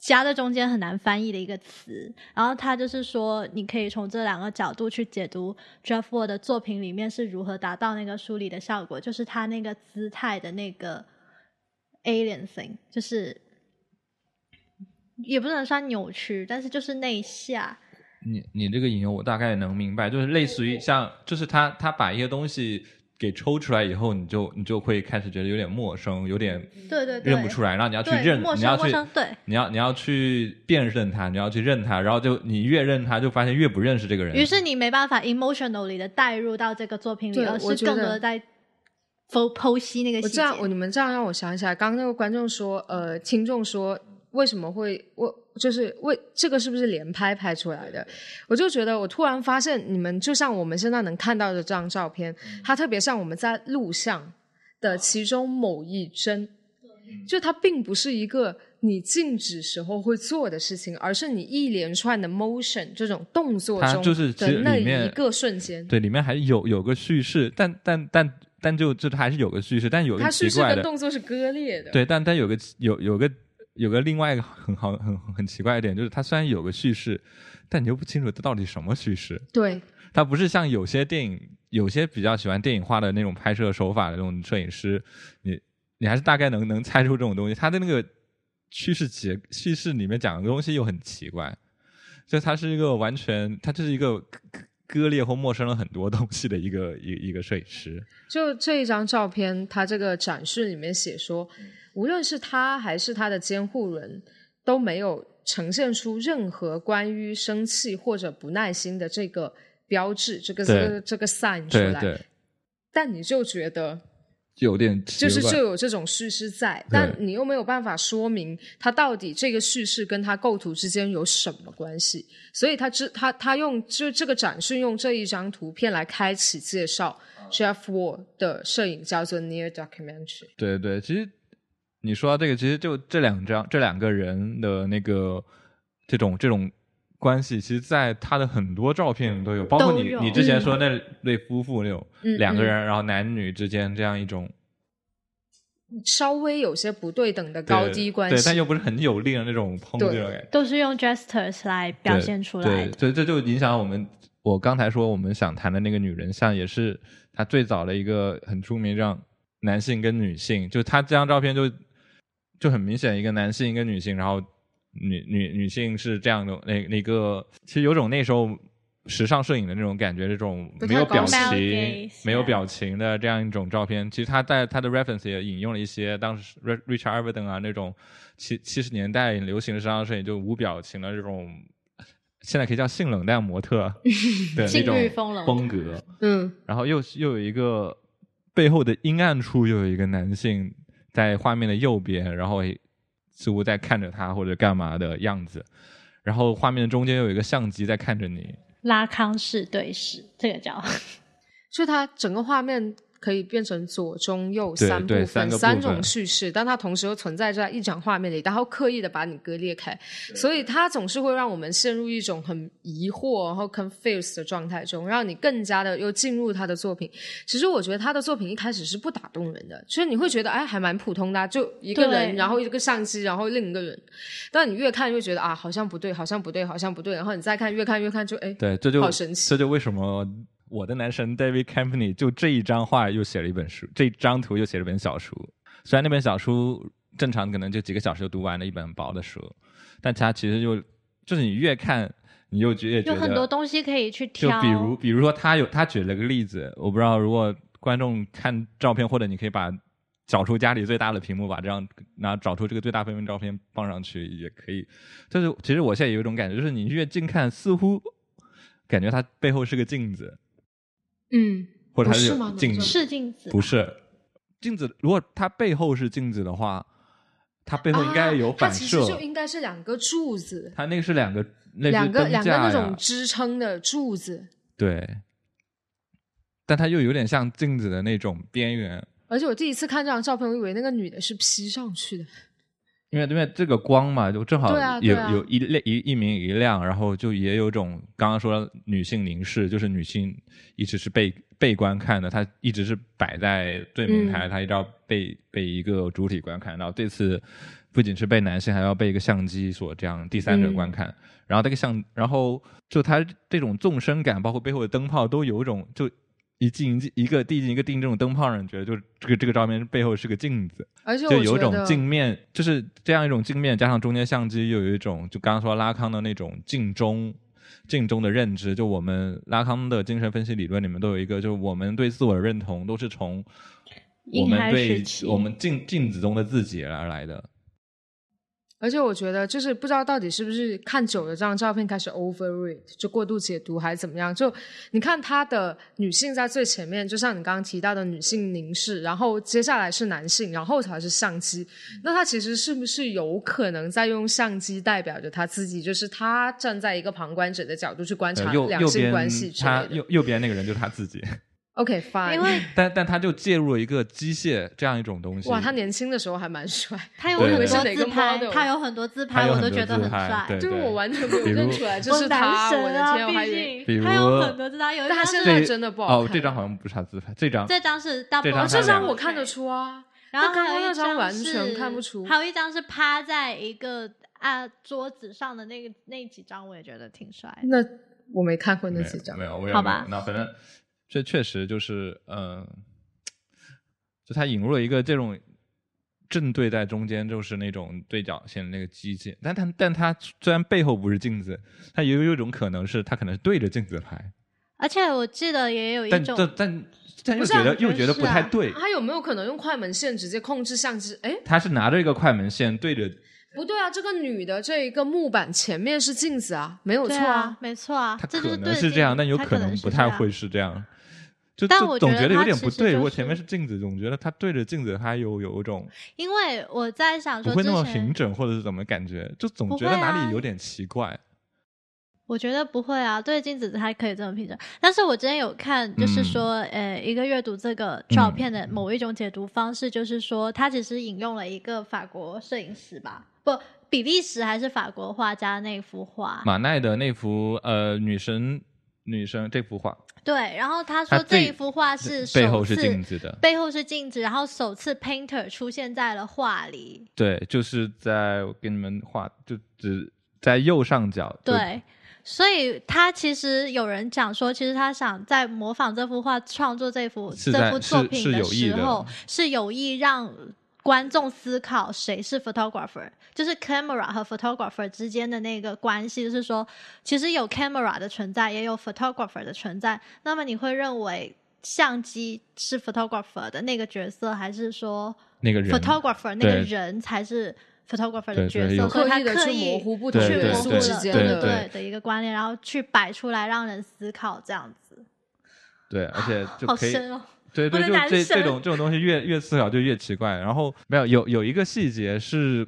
夹在中间很难翻译的一个词，然后他就是说，你可以从这两个角度去解读 Jeff Ward 的作品里面是如何达到那个梳理的效果，就是他那个姿态的那个 alien thing，就是也不能算扭曲，但是就是那一下，你你这个引用我大概能明白，就是类似于像，就是他他把一些东西给抽出来以后，你就你就会开始觉得有点陌生，有点对对对，认不出来，然后你要去认，陌你要去生陌生，对，你要你要去辨认它，你要去认它，然后就你越认它，就发现越不认识这个人。于是你没办法 emotionally 的带入到这个作品里，而是更多的在剖剖析那个细节。我这样，我你们这样让我想起来，刚刚那个观众说，呃，听众说为什么会我就是为这个是不是连拍拍出来的？我就觉得我突然发现，你们就像我们现在能看到的这张照片，它特别像我们在录像的其中某一帧，就它并不是一个你静止时候会做的事情，而是你一连串的 motion 这种动作中就是的那一个瞬间。对，里面还有有个叙事，但但但但就就还是有个叙事，但有个它叙事的，动作是割裂的，对，但但有个有有个有个另外一个很好很很很奇怪的点，就是它虽然有个叙事，但你又不清楚它到底什么叙事。对它不是像有些电影，有些比较喜欢电影化的那种拍摄手法的那种摄影师，你你还是大概能能猜出这种东西。它的那个叙事结叙事里面讲的东西又很奇怪，就它是一个完全，它就是一个割割裂或陌生了很多东西的一个一一个摄影师。就这一张照片，它这个展示里面写说，无论是他还是他的监护人，都没有呈现出任何关于生气或者不耐心的这个标志，这个这个这个 sign 出来。对对，但你就觉得，有点就是就有这种叙事在，但你又没有办法说明他到底这个叙事跟他构图之间有什么关系，所以他只他他用就这个展示用这一张图片来开启介绍 Jeff Wall 的摄影叫做 Near Documentary。对对，其实你说到这个，其实就这两张这两个人的那个这种这种关系，其实在他的很多照片都有，包括你你之前说那对夫妇那种、嗯两个人，然后男女之间这样一种稍微有些不对等的高低关系对，系，但又不是很有力的那种抨击对的感觉。都是用 gestures 来表现出来对，的。所以这就影响我们。我刚才说我们想谈的那个女人像，也是他最早的一个很出名，让男性跟女性，就他这张照片就就很明显一个男性一个女性，然后女女女性是这样的那那个，其实有种那时候时尚摄影的那种感觉，这种没有表情没有表情的这样一种照片。其实他在他的 reference 也引用了一些当时 Ri- Richard Avedon 啊那种七七十年代流行的时尚摄影，就无表情的这种。现在可以叫性冷淡模特 的那种风格，嗯，然后又又有一个背后的阴暗处，又有一个男性在画面的右边，然后似乎在看着他或者干嘛的样子，然后画面的中间有一个相机在看着你，拉康式对视，这个叫。就它整个画面可以变成左中右三部分，对三种叙事，但它同时又存在在一张画面里，然后刻意的把你割裂开，所以它总是会让我们陷入一种很疑惑然后 confused 的状态中，让你更加的又进入他的作品。其实我觉得他的作品一开始是不打动人的，就是你会觉得哎还蛮普通的啊、就一个人，然后一个相机，然后另一个人，但你越看越觉得啊好像不对，好像不对，好像不对，然后你再看越看越看就哎对，这就好神奇这就为什么我的男神 David Campany 就这一张画又写了一本书，这张图又写了本小书。虽然那本小书正常可能就几个小时就读完了一本薄的书，但它其实就就是你越看，你又觉得有很多东西可以去挑就。比如，比如说他有他举了个例子，我不知道如果观众看照片，或者你可以把找出家里最大的屏幕，把这样拿找出这个最大分辨照片放上去也可以。就是其实我现在有一种感觉，就是你越近看，似乎感觉它背后是个镜子，嗯，或者它是吗？镜子，是镜子，不是。镜子。如果它背后是镜子的话，它背后应该有反啊它其射。实就应该是两个柱子，它那个是两个，那两个两个那种支撑的柱子，对，但它又有点像镜子的那种边缘，而且我第一次看这张照片，我以为那个女的是 P 上去的。因为因为这个光嘛，就正好有、有一亮一一明一亮，然后就也有种刚刚说女性凝视，就是女性一直是被被观看的，她一直是摆在最明台，嗯她一直要被被一个主体观看，然后这次不仅是被男性，还要被一个相机所这样第三者嗯。观看，然后这个相，然后就它这种纵深感，包括背后的灯泡，都有一种就。一进一进一个递进一个递进这种灯泡，让你觉得就是这个这个照片背后是个镜子，而且就有一种镜面，就是这样一种镜面，加上中间相机，又有一种就刚刚说拉康的那种镜中，镜中的认知。就我们拉康的精神分析理论里面都有一个，就是我们对自我的认同都是从我们对我们镜镜子中的自己而来的。而且我觉得，就是不知道到底是不是看久了这张照片开始 overread，就过度解读还是怎么样？就你看他的女性在最前面，就像你刚刚提到的女性凝视，然后接下来是男性，然后才是相机。那他其实是不是有可能在用相机代表着他自己？就是他站在一个旁观者的角度去观察两性关系之类的。他右右边那个人就是他自己，OK fine，因为 但但他就介入了一个机械这样一种东西。哇，他年轻的时候还蛮帅，他有很多自拍他有很多自拍，有很多我都觉得很帅。就是我完全没有认出来这是他，我的天，我还他有很多自拍，有一张是但他现在真的不好看哦，这张好像不是他自拍，这张这张是张哦，这张我看得出啊。然后还有一那张完是全看不出还有一张是趴在一个啊桌子上的那个那几张，我也觉得挺帅。那我没看过那几张没。有，我也好吧那反正这确实就是，嗯、就他引入了一个这种正对在中间，就是那种对角线的那个机器，但他但他虽然背后不是镜子，他也有一种可能是他可能是对着镜子拍，而且我记得也有一但种但但但又觉得又觉得不太对，他有没有可能用快门线直接控制相机？哎，他是拿着一个快门线对着，不对啊，这个女的这一个木板前面是镜子啊，没有错对啊，没错啊，他可能是这样，镜但有可能不太会是这样。就但我总觉得有点不对，如果前面是是镜子，总觉得他对着镜子，他有有一种因为我在想说，不会那么平整，或者是怎么感觉，就总觉得哪里有点奇怪。我觉得不会啊，对镜子还可以这么平整。但是我之前有看，就是说，呃，一个阅读这个照片的某一种解读方式，就是说，他只是引用了一个法国摄影师吧，不，比利时还是法国画家那幅画。马奈的那幅呃女神女神这幅画，对，然后他说这一幅画是背后是镜子的，背后是镜子，然后首次 painter 出现在了画里。对，就是在我给你们画，就只在右上角，对，所以他其实有人讲说，其实他想在模仿这幅画创作这幅这幅作品的时候，是有意让观众思考谁是 photographer，就是 camera 和 photographer 之间的那个关系，就是说，其实有 camera 的存在，也有 photographer 的存在。那么你会认为相机是 photographer 的那个角色，还是说那个人 photographer 那个人才是 photographer 的角色？所以他刻意模糊不同对去对对模糊了对之间的对的一个观念，然后去摆出来让人思考，这样子，对，而且就可以。好深哦。对对，就这这种这种东西越越思考就越奇怪。然后没有有有一个细节是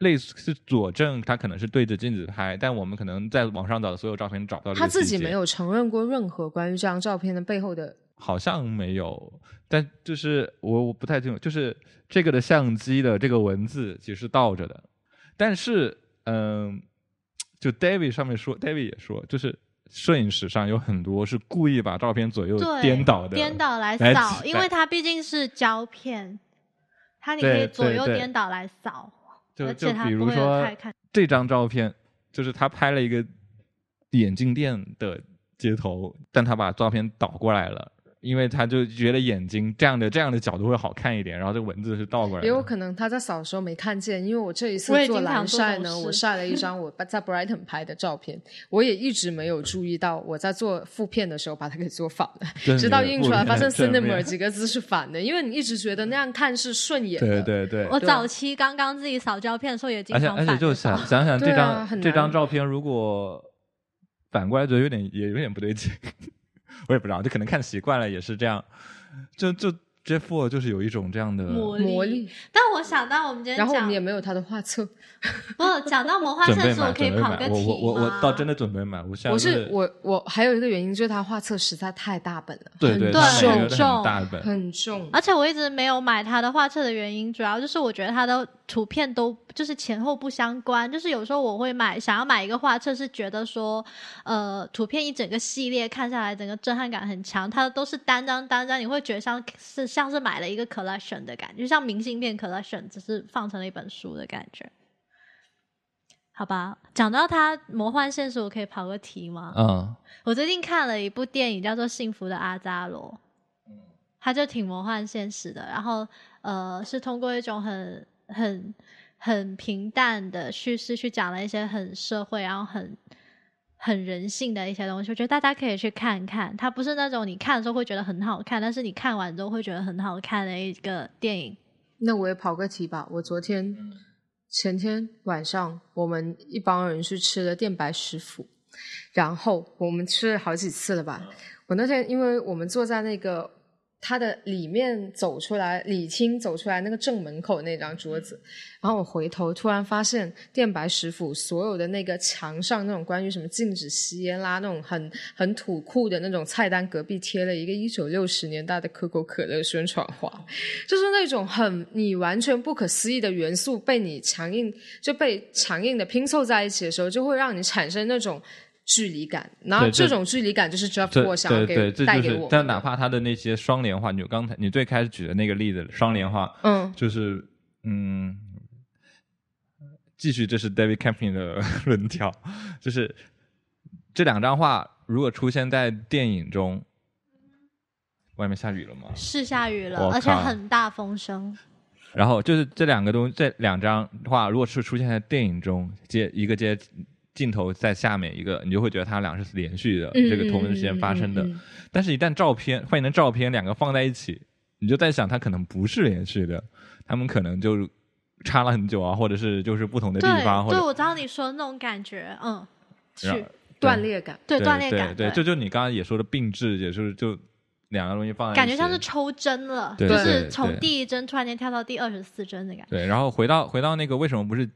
类似是佐证他可能是对着镜子拍，但我们可能在网上找的所有照片找不到他自己没有承认过任何关于这张照片的背后的。好像没有，但就是我我不太清楚，就是这个的相机的这个文字其实是倒着的，但是嗯，就 David 上面说，David 也说，就是摄影史上有很多是故意把照片左右，颠倒的，颠倒来来扫，指因为它毕竟是胶片，它你可以左右颠倒来扫，就就比如说。这张照片，就是他拍了一个眼镜店的街头，但他把照片倒过来了。因为他就觉得眼睛这样的这样的角度会好看一点，然后这个文字是倒过来的。也有可能他在扫的时候没看见，因为我这一次做蓝晒呢，我晒了一张我在 Brighton 拍的照片，我也一直没有注意到我在做副片的时候把它给做反了，直到印出来发现 cinema 几个字是反的，因为你一直觉得那样看是顺眼的。对对对，我早期刚刚自己扫照片的时候也经而且常反着而且就想想想 这张、这张照片，如果反过来觉得有点也有点不对劲，我也不知道，就可能看习惯了也是这样，就就 Jeff Wall 就是有一种这样的魔魔力，但我想到我们今天然后我讲们也没有他的画册。不讲到魔幻准备买，圣书，我可以跑个题我我我我倒真的准备买，我现在我是我我还有一个原因就是他画册实在太大本了，对对，对它每个都重很大本，很重。而且我一直没有买他的画册的原因，主要就是我觉得他的图片都就是前后不相关。就是有时候我会买，想要买一个画册，是觉得说，呃，图片一整个系列看下来，整个震撼感很强。它都是单张单张，你会觉得像是像是买了一个 collection 的感觉，就像明信片 collection，只是放成了一本书的感觉。好吧，讲到它魔幻现实，我可以跑个题吗？嗯，我最近看了一部电影，叫做《幸福的阿扎罗》，它就挺魔幻现实的。然后呃，是通过一种很很很平淡的叙事，去讲了一些很社会，然后很很人性的一些东西，我觉得大家可以去看看。它不是那种你看的时候会觉得很好看，但是你看完之后会觉得很好看的一个电影。那我也跑个题吧。我昨天、前天晚上，我们一帮人去吃了电白食府，然后我们吃了好几次了吧。我那天因为我们坐在那个它的里面走出来礼厅走出来那个正门口那张桌子，然后我回头突然发现电白食府所有的那个墙上那种关于什么禁止吸烟啦那种很很土酷的那种菜单，隔壁贴了一个一九六十年代的可口可乐宣传画，就是那种很你完全不可思议的元素被你强硬就被强硬的拼凑在一起的时候，就会让你产生那种。距离感，然后这这种距离感就是 Jeff 这 Ward 想要对对，给这就是带给我。但哪怕他的那些双联话，你刚才你最开始举的那个例子，双联话，嗯，就是嗯，继续这是 David Camping 的论调，就是这两张画如果出现在电影中，外面下雨了吗？是下雨了，而且很大风声。然后就是这两个东，这两张画，如果是出现在电影中，接一个接镜头在下面一个，你就会觉得它俩是连续的，嗯这个同一时间发生的。嗯嗯嗯但是，一旦照片换成照片，两个放在一起，你就在想，它可能不是连续的，他们可能就差了很久啊，或者是就是不同的地方，或对，我知道你说的那种感觉，嗯，然后是。断裂感。对对断裂感，对，这就你刚刚也说的并置，也就是就两个东西放在一起，感觉像是抽针了，对就是从第一针突然间跳到第二十四针的感觉。对，然后回到回到那个为什么不是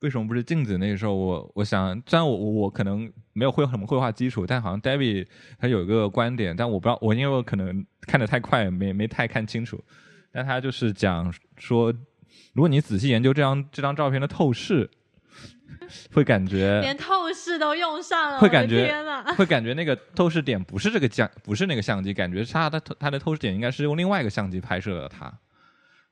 为什么不是镜子？那个时候我我想，虽然我我我可能没有绘什么绘画基础，但好像 David 他有一个观点，但我不知道我因为我可能看的太快，没没太看清楚。但他就是讲说，如果你仔细研究这张这张照片的透视，会感觉 连透视都用上了，会感觉！会感觉那个透视点不是这个相，不是那个相机，感觉它的它的透视点应该是用另外一个相机拍摄的它。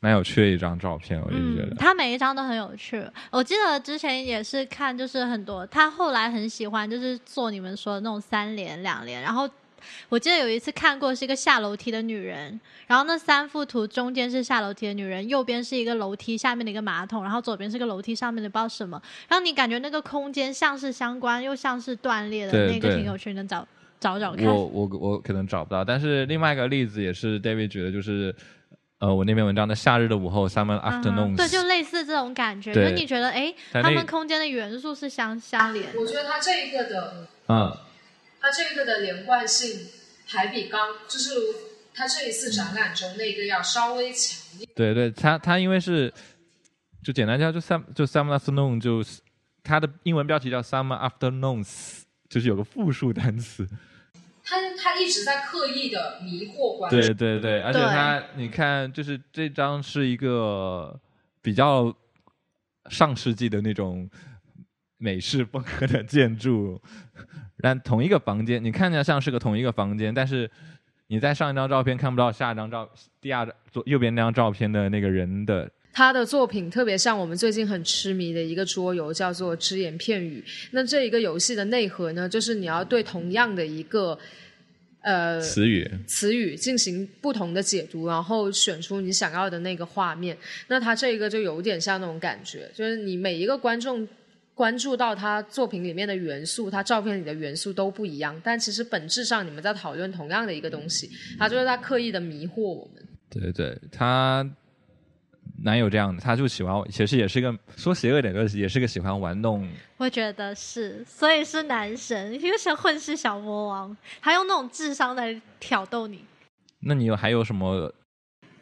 蛮有趣的一张照片，我就觉得。嗯，他每一张都很有趣。我记得之前也是看，就是很多他后来很喜欢，就是做你们说的那种三连、两连。然后我记得有一次看过是一个下楼梯的女人，然后那三幅图中间是下楼梯的女人，右边是一个楼梯下面的一个马桶，然后左边是个楼梯上面的不知道什么，然后你感觉那个空间像是相关又像是断裂的，那个对挺有趣，能找找找看。我我我可能找不到，但是另外一个例子也是 David 觉得，就是呃我那篇文章的夏日的午后 （Summer Afternoons），、对，就类似这种感觉，就对是你觉得哎，他们空间的元素是相相连。我觉得它这一个的，嗯，它这个的连贯性还比刚就是它这一次展览中那个要稍微强一点。对对，它它因为是就简单叫就 Sum 就 Summer Afternoon，就是它的英文标题叫 Summer Afternoons，就是有个复数单词。他他一直在刻意的迷惑观众。对对对，而且他你看，就是这张是一个比较上世纪的那种美式风格的建筑，但同一个房间，你看起来像是个同一个房间，但是你在上一张照片看不到下一张照，第二张左右边那张照片的那个人的他的作品特别像我们最近很痴迷的一个桌游，叫做《只言片语》。那这一个游戏的内核呢，就是你要对同样的一个呃词语。词语进行不同的解读，然后选出你想要的那个画面。那他这一个就有点像那种感觉，就是你每一个观众关注到他作品里面的元素，他照片里的元素都不一样，但其实本质上你们在讨论同样的一个东西，他就是在刻意的迷惑我们。对对，他哪有这样的？他就喜欢，其实也是一个说邪恶点，就是也是个喜欢玩弄。我觉得是，所以是男神，一个小混世小魔王，还用那种智商来挑逗你，那你有还有什么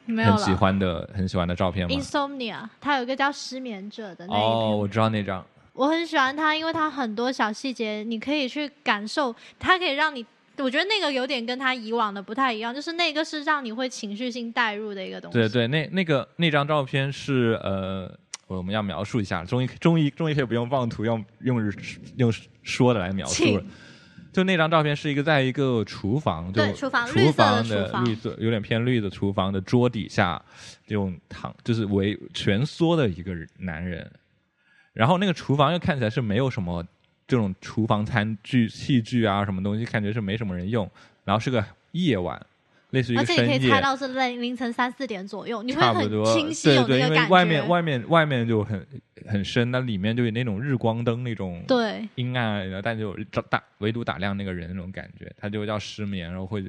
没有很喜。欢的很喜欢的照片吗？Insomnia，他有一个叫失眠者的那一篇，哦，我知道那张。我很喜欢他，因为他很多小细节你可以去感受，他可以让你，我觉得那个有点跟他以往的不太一样，就是那个是让你会情绪性带入的一个东西。对对，那那个那张照片是呃，我们要描述一下，终于终于终于可以不用妄图，用用用说的来描述了。就那张照片是一个在一个厨房，就对厨房绿厨房厨房绿色有点偏绿的厨房的桌底下，这种躺就是围蜷缩的一个男人，然后那个厨房又看起来是没有什么这种厨房餐具器具啊什么东西，感觉是没什么人用，然后是个夜晚，类似于而且你可。以猜到是凌凌晨三四点左右，你会很差不多，清晰对对，因为有那个感觉。外面外面外面就很很深，那里面就有那种日光灯那种对阴暗，然后但就打唯独打亮那个人那种感觉，他就叫失眠，然后会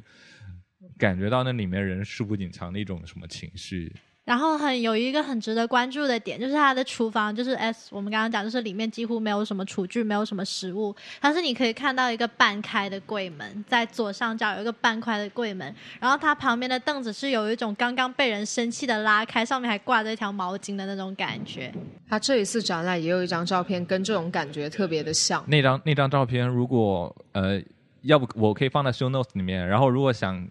感觉到那里面人事不隐藏的一种什么情绪。然后很有一个很值得关注的点，就是它的厨房，就是 S 我们刚刚讲，就是里面几乎没有什么厨具，没有什么食物，但是你可以看到一个半开的柜门，在左上角有一个半开的柜门，然后它旁边的凳子是有一种刚刚被人生气的拉开，上面还挂着一条毛巾的那种感觉。他这一次展览也有一张照片，跟这种感觉特别的像。那张那张照片，如果呃，要不我可以放在 show notes 里面，然后如果想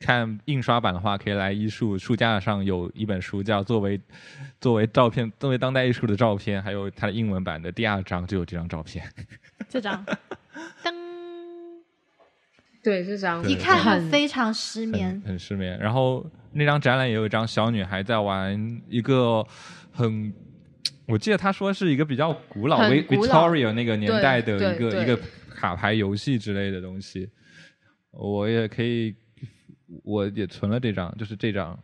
看印刷版的话，可以来艺术书架上有一本书叫《作为作为照片作为当代艺术的照片》，还有它的英文版的第二章就有这张照片。这张，噔，对，这张一看就很非常失眠很。很失眠。然后那张展览也有一张小女孩在玩一个很，我记得她说是一个比较古老很 Vi- 古老 Victoria 那个年代的一个一个卡牌游戏之类的东西。我也可以，我也存了这张，就是这张，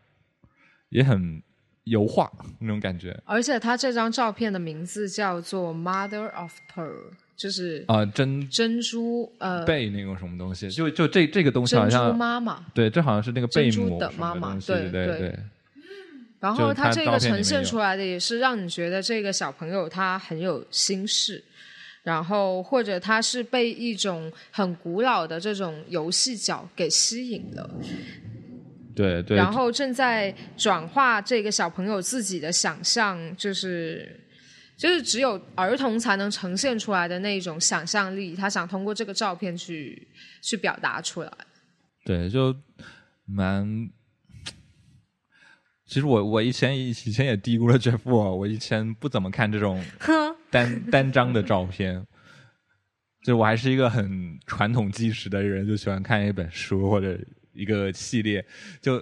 也很油画那种感觉而且他这张照片的名字叫做 Mother of Pearl，就是啊、珍珍珠呃贝那种什么东西，就就这这个东西好珍珠像妈妈。对，这好像是那个贝珍珠母的妈妈对对对对。然后他这个呈现出来的也是让你觉得这个小朋友他很有心事，然后或者他是被一种很古老的这种游戏角给吸引了，对对，然后正在转化这个小朋友自己的想象，就是就是只有儿童才能呈现出来的那种想象力，他想通过这个照片去去表达出来。对，就蛮。其实我我以前以前也低估了 Jeff 我以前不怎么看这种单 单张的照片，就我还是一个很传统纪实的人，就喜欢看一本书或者一个系列。就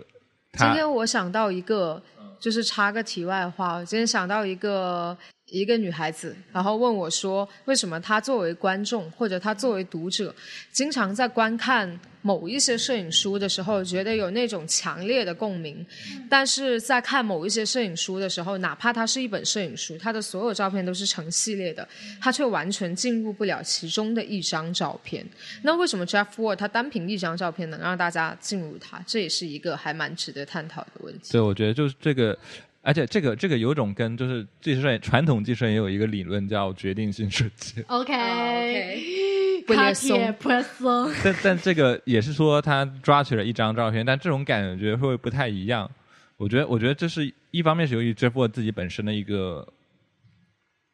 今天我想到一个，就是插个题外话，我今天想到一个一个女孩子，然后问我说，为什么她作为观众或者她作为读者，经常在观看某一些摄影书的时候，觉得有那种强烈的共鸣，但是在看某一些摄影书的时候，哪怕它是一本摄影书，它的所有照片都是成系列的，她却完全进入不了其中的一张照片。那为什么 Jeff Ward 他单凭一张照片能让大家进入他？这也是一个还蛮值得探讨的问题。对，我觉得就是这个，而且这个这个有种跟就是技术摄影传统技术也有一个理论叫决定性设计。OK，不卡列松铁普松，但但这个也是说他抓取了一张照片，但这种感觉会不太一样。我觉得，我觉得这是一方面是由于 Jeff 自己本身的一个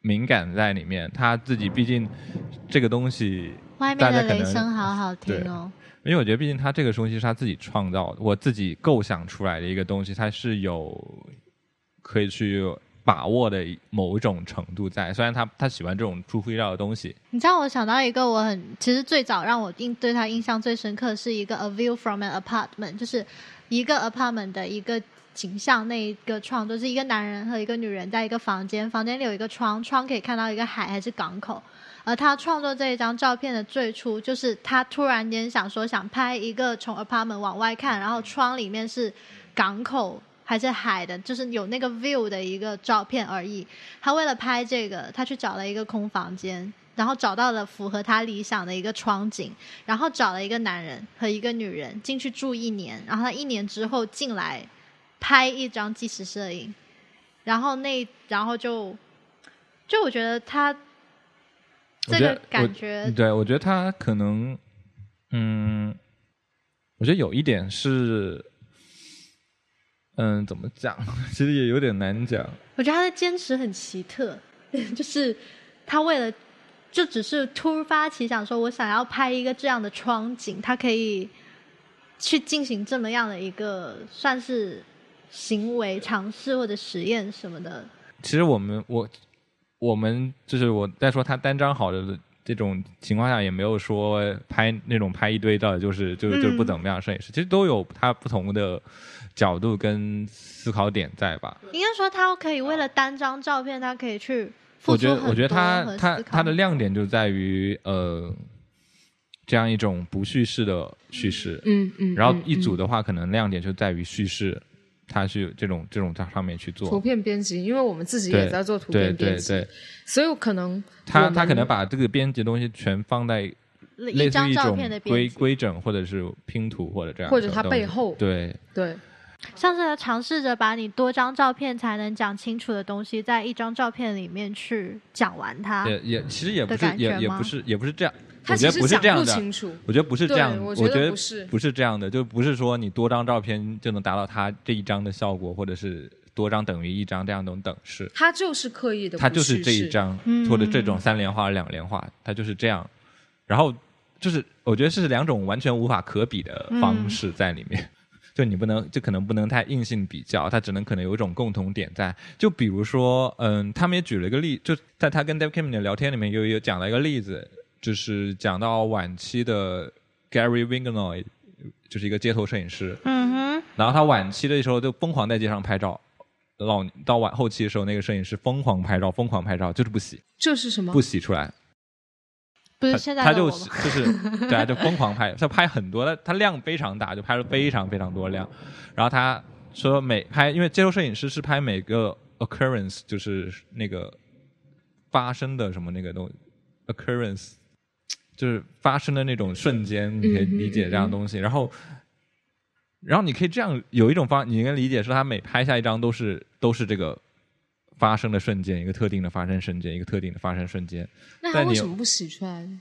敏感在里面，他自己毕竟这个东西，外面的雷声好好听哦。因为我觉得毕竟他这个东西是他自己创造的，我自己构想出来的一个东西，它是有可以去把握的某一种程度在。虽然他他喜欢这种出乎意料的东西，你知道我想到一个我很其实最早让我印对他印象最深刻是一个 A View from an Apartment，就是一个 apartment 的一个景象，那一个创作是一个男人和一个女人在一个房间，房间里有一个窗，窗可以看到一个海还是港口。而他创作这一张照片的最初，就是他突然间想说想拍一个从 apartment 往外看，然后窗里面是港口还是海的，就是有那个 view 的一个照片而已。他为了拍这个，他去找了一个空房间，然后找到了符合他理想的一个窗景，然后找了一个男人和一个女人进去住一年，然后他一年之后进来拍一张纪实摄影，然后那然后就就我觉得他这个感觉我对我觉得他可能，嗯，我觉得有一点是，嗯，怎么讲？其实也有点难讲。我觉得他的坚持很奇特，就是他为了就只是突发奇想，说我想要拍一个这样的窗景，他可以去进行这么样的一个算是行为尝试或者实验什么的。其实我们我我们就是我在说他单张好的这种情况下也没有说拍那种拍一堆照就是就是就是不怎么样摄影师，其实都有他不同的角度跟思考点在吧。应该说他可以为了单张照片，他可以去付我觉得，出很多我觉得他他他的亮点就在于呃，这样一种不叙事的叙事，嗯嗯，然后嗯一组的话，可能亮点就在于叙事，他是这种这种在上面去做。图。片编辑，因为我们自己也在做图片编辑，对对，所以可能他他可能把这个编辑的东西全放在类一似一种张照片的规。规整或者是拼图或者这样或者它背后。对。对像是尝试着把你多张照片才能讲清楚的东西，在一张照片里面去讲完它。也也其实也不是也感觉吗也不是也不是这样，他我觉得不是其实讲这样的。不清楚，我觉得不是这样，对我我觉得不是不是这样的，就不是说你多张照片就能达到它这一张的效果，或者是多张等于一张这样一种等式，他就是刻意的，它就是这一，张、嗯或者这种三连画、两连画，它就是这样。然后就是我觉得是两种完全无法可比的方式在里面。就你不能，就可能不能太硬性比较，它只能可能有一种共同点在。就比如说，嗯，他们也举了一个例，就在他跟 Dave Kim 的聊天里面有有讲了一个例子，就是讲到晚期的 Gary Wingnoy，就是一个街头摄影师，嗯哼，然后他晚期的时候就疯狂在街上拍照，老到晚后期的时候，那个摄影师疯狂拍照，疯狂拍照，就是不洗，这是什么不？洗出来，他不是现在他就？就是对啊，就疯狂拍，他拍很多，他他量非常大，就拍了非常非常多量。然后他说每拍，因为街头摄影师是拍每个 occurrence，就是那个发生的什么那个东 occurrence，就是发生的那种瞬间，你可以理解这样的东西。然后，然后你可以这样有一种方，你应该理解是他每拍下一张都是都是这个发生的瞬间，一个特定的发生瞬间，一个特定的发生瞬间。那他为什么不洗出来呢？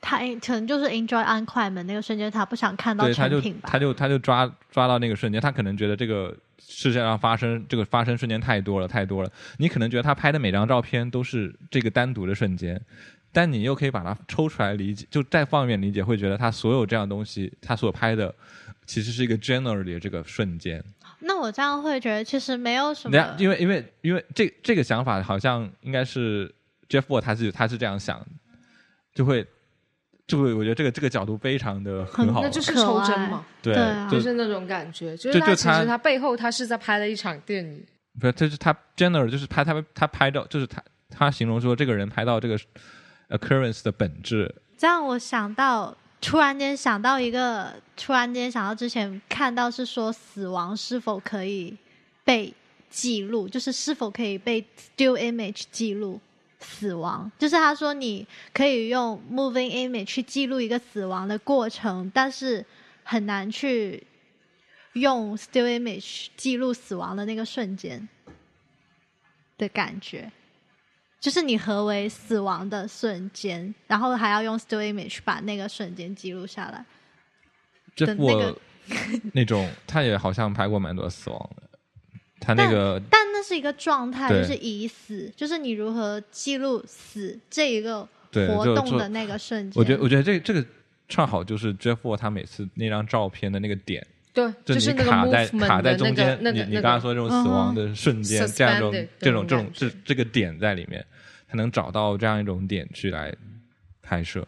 他可能就是 enjoy 按快门那个瞬间，他不想看到对，他就成品吧他。就他就抓抓到那个瞬间，他可能觉得这个世界上发生这个发生瞬间太多了，太多了。你可能觉得他拍的每张照片都是这个单独的瞬间，但你又可以把它抽出来理解，就再放远理解，会觉得他所有这样东西，他所拍的其实是一个 generally 的这个瞬间。那我这样会觉得，其实没有什么，因为因为因为这这个想法好像应该是 Jeff Ward 他是他是这样想，就会就会我觉得这个这个角度非常的很好，那就是抽帧嘛，对对啊。就是那种感觉，就就是他他其实他背后他是在拍了一场电影，不是，就是他 general 就是拍他他拍到，就是他他形容说这个人拍到这个 occurrence 的本质，这让我想到，突然间想到一个，突然间想到之前看到是说死亡是否可以被记录，就是是否可以被 still image 记录死亡，就是他说你可以用 moving image 去记录一个死亡的过程，但是很难去用 still image 记录死亡的那个瞬间的感觉。就是你何为死亡的瞬间，然后还要用 still image 把那个瞬间记录下来。这的那我个 那种他也好像拍过蛮多死亡的，他那个但那是一个状态，就是已死，就是你如何记录死这一个活动的那个瞬间。我觉得我觉得这这个正好就是 Jeff 他每次那张照片的那个点，对，就就是你卡在卡在中间，那个你你刚刚说这种死亡的瞬间，嗯这样一种这种这种这这个点在里面，才能找到这样一种点去来拍摄。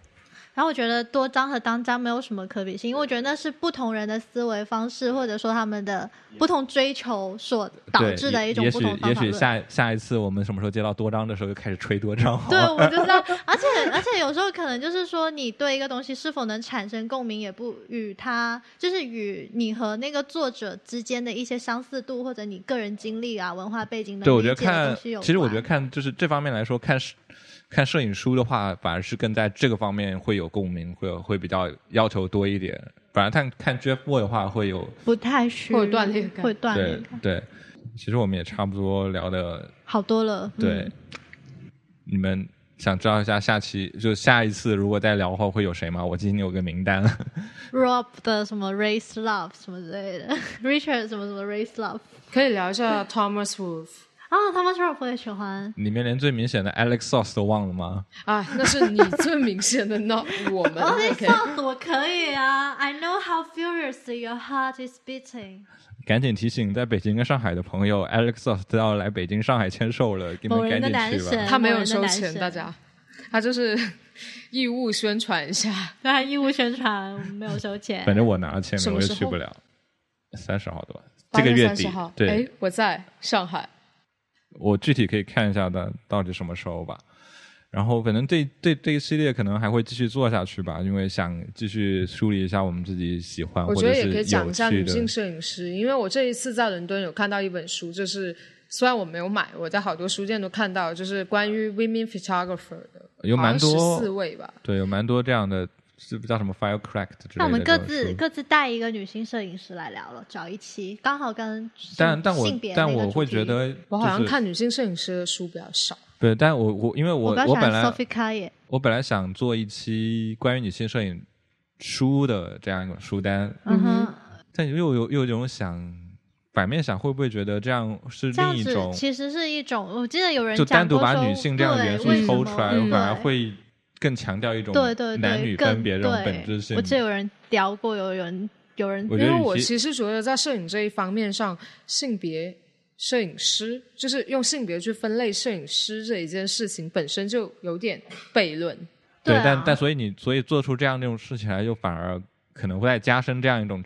然后我觉得多张和单张没有什么可比性，因为我觉得那是不同人的思维方式，或者说他们的不同追求所导致的一种不同方也许法论。下下一次我们什么时候接到多张的时候，就开始吹多张对，我就知道，而且而且有时候可能就是说，你对一个东西是否能产生共鸣，也不与他就是与你和那个作者之间的一些相似度，或者你个人经历啊、文化背景的对，我觉得看。其实我觉得看就是这方面来说，看摄看摄影书的话，反而是更在这个方面会有共鸣，会有会比较要求多一点。反而看看 Jeff Ward 的话，会有不太需会有断裂感会断裂对感，对。其实我们也差不多聊的好多了。对，嗯你们想知道一下下期就下一次如果再聊的话会有谁吗？我今天有个名单。Rob 的什么 Race Love 什么之类的，Richard 什么什么 Race Love 可以聊一下 Thomas Wolfe 啊，Thomas Rob 我也喜欢。里面连最明显的 Alex Sauce 都忘了吗？啊，那是你最明显的，那 我们 OK。Love 我可以啊，I know how furiously your heart is beating。赶紧提醒在北京跟上海的朋友，Alex Sauce 都要来北京、上海签售了，你们赶紧去吧。他没有收钱，大家。他就是 义务宣传一下。当然义务宣传，我们没有收钱。反正我拿了签名，我什么时候就去不了。三十号对吧？这个月底，对哎，，我在上海。我具体可以看一下的到底什么时候吧。然后反正这这这一系列可能还会继续做下去吧，因为想继续梳理一下我们自己喜欢或我觉得也可以讲一下女性摄影师，因为我这一次在伦敦有看到一本书，就是虽然我没有买，我在好多书店都看到，就是关于 women photographer 的，有蛮十多四位吧。对，有蛮多这样的，是不叫什么 Firecrack 之类的这种书。那我们各自各自带一个女性摄影师来聊了，找一期，刚好跟但但我性别但我会觉得，我好像看女性摄影师的书比较少。对，但我我因为我我本来我本来想做一期关于女性摄影书的这样一个书单，嗯哼，但又有又有一种想反面想，会不会觉得这样是另一种，其实是一种，我记得有人就单独把女性这样的元素抽出来，对反而会更强调一种对对对男女分别这种本质性我。记得有人聊过，有人有人因为我其其实觉得在摄影这一方面上，性别摄影师就是用性别去分类摄影师这一件事情本身就有点悖论。对，啊但但所以你所以做出这样那种事情来，就反而可能会再加深这样一种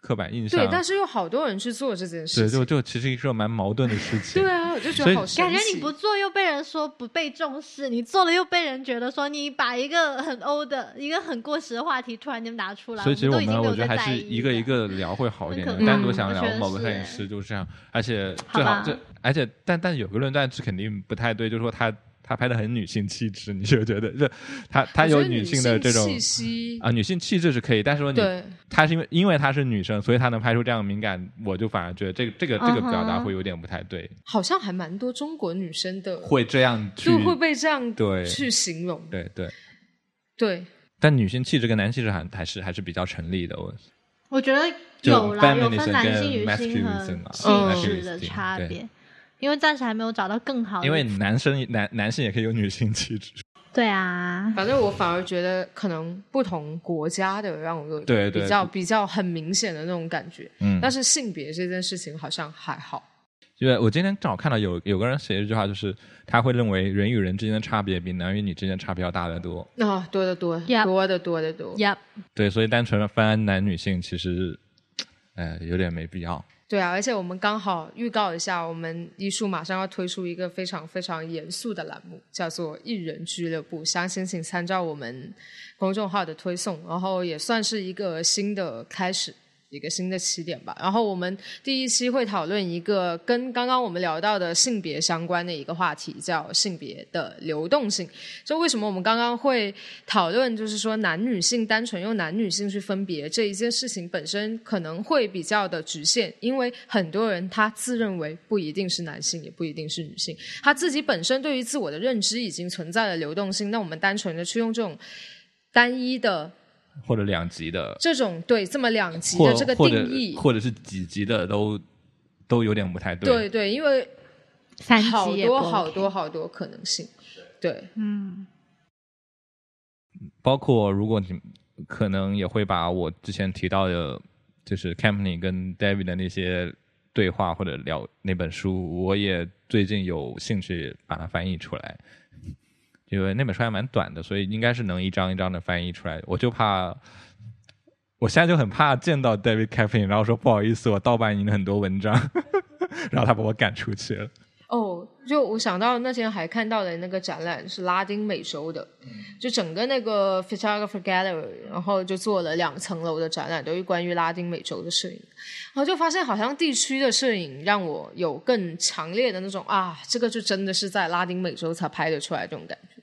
刻板印象。对，但是又好多人去做这件事情对，就就其实是个蛮矛盾的事情。对啊，我就觉得好神奇。感觉你不做又被人说不被重视，你做了又被人觉得说你把一个很欧的、一个很过时的话题突然间拿出来，所以其实我我们我觉得还是一个一个聊会好一点单独想聊某个摄影师就是这样，而且最好这，而且但但有个论断是肯定不太对，就是说他他拍的很女性气质，你就觉得这他他有女性的这种气息。啊女性气质是可以，但是说你对，她是因为因为她是女生，所以她能拍出这样的敏感，我就反而觉得这个这个这个表达会有点不太对，好像还蛮多中国女生的会这样去就会被这样对去形容。对对。对，但女性气质跟男性气质还还是还是比较成立的，我我觉得就有啦，有 feminism 分男性、女跟性和气嗯质的差别，因为暂时还没有找到更好的。因为男生男男性也可以有女性气质，对啊，反正我反而觉得可能不同国家的让我有对对比较比较很明显的那种感觉。嗯，但是性别这件事情好像还好。因为我今天正好看到有有个人写一句话，就是他会认为人与人之间的差别比男与女之间的差别要大得多。啊，多得多 Yep 多得多得多。Yep，对，所以单纯的分男女性其实，呃，有点没必要。对啊，而且我们刚好预告一下，我们艺术马上要推出一个非常非常严肃的栏目，叫做“艺人俱乐部”。详情请参照我们公众号的推送，然后也算是一个新的开始。一个新的起点吧。然后我们第一期会讨论一个跟刚刚我们聊到的性别相关的一个话题，叫性别的流动性。就为什么我们刚刚会讨论，就是说男女性单纯用男女性去分别这一件事情本身可能会比较的局限，因为很多人他自认为不一定是男性，也不一定是女性，他自己本身对于自我的认知已经存在了流动性。那我们单纯的去用这种单一的或者两级的，这种对这么两级的这个定义，或者是几级的都都有点不太对。对对，因为三好多级也不好多好多可能性，对。嗯，包括如果你可能也会把我之前提到的，就是 Campney 跟 David 的那些对话或者聊那本书，我也最近有兴趣把它翻译出来，因为那本书还蛮短的，所以应该是能一张一张的翻译出来。我就怕，我现在就很怕见到 David Campney，然后说不好意思，我盗版你的很多文章，然后他把我赶出去了。哦，就我想到那天还看到的那个展览是拉丁美洲的，就整个那个 photographer gallery，然后就做了两层楼的展览，都是关于拉丁美洲的摄影，然后就发现好像地区的摄影让我有更强烈的那种啊，这个就真的是在拉丁美洲才拍得出来这种感觉。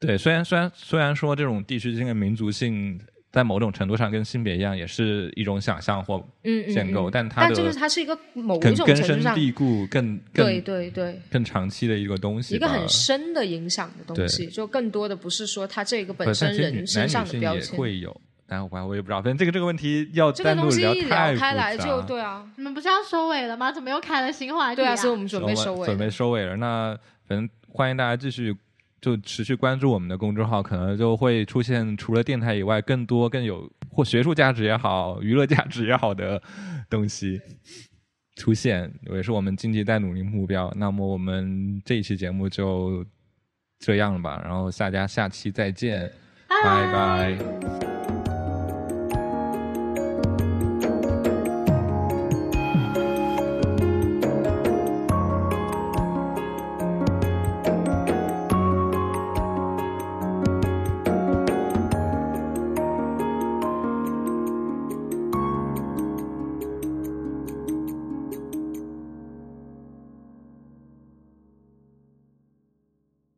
对，虽然虽然虽然说这种地区性的民族性，在某种程度上跟性别一样，也是一种想象或嗯嗯建构，嗯但它的但这个它是一个某一种更根深蒂固、更对更对对，更长期的一个东西，一个很深的影响的东西，就更多的不是说它这个本身人身上的标签。会有，但我我也不知道，反正这个这个问题要这个单独东西一太聊开来就对啊，你们不是要收尾了吗？怎么又开了新话题、对啊，所以我们准备收尾准备。收尾了。那反正欢迎大家继续就持续关注我们的公众号，可能就会出现除了电台以外，更多更有或学术价值也好、娱乐价值也好的东西出现，也是我们经济在努力目标。那么我们这一期节目就这样了吧，然后大家下期再见，拜拜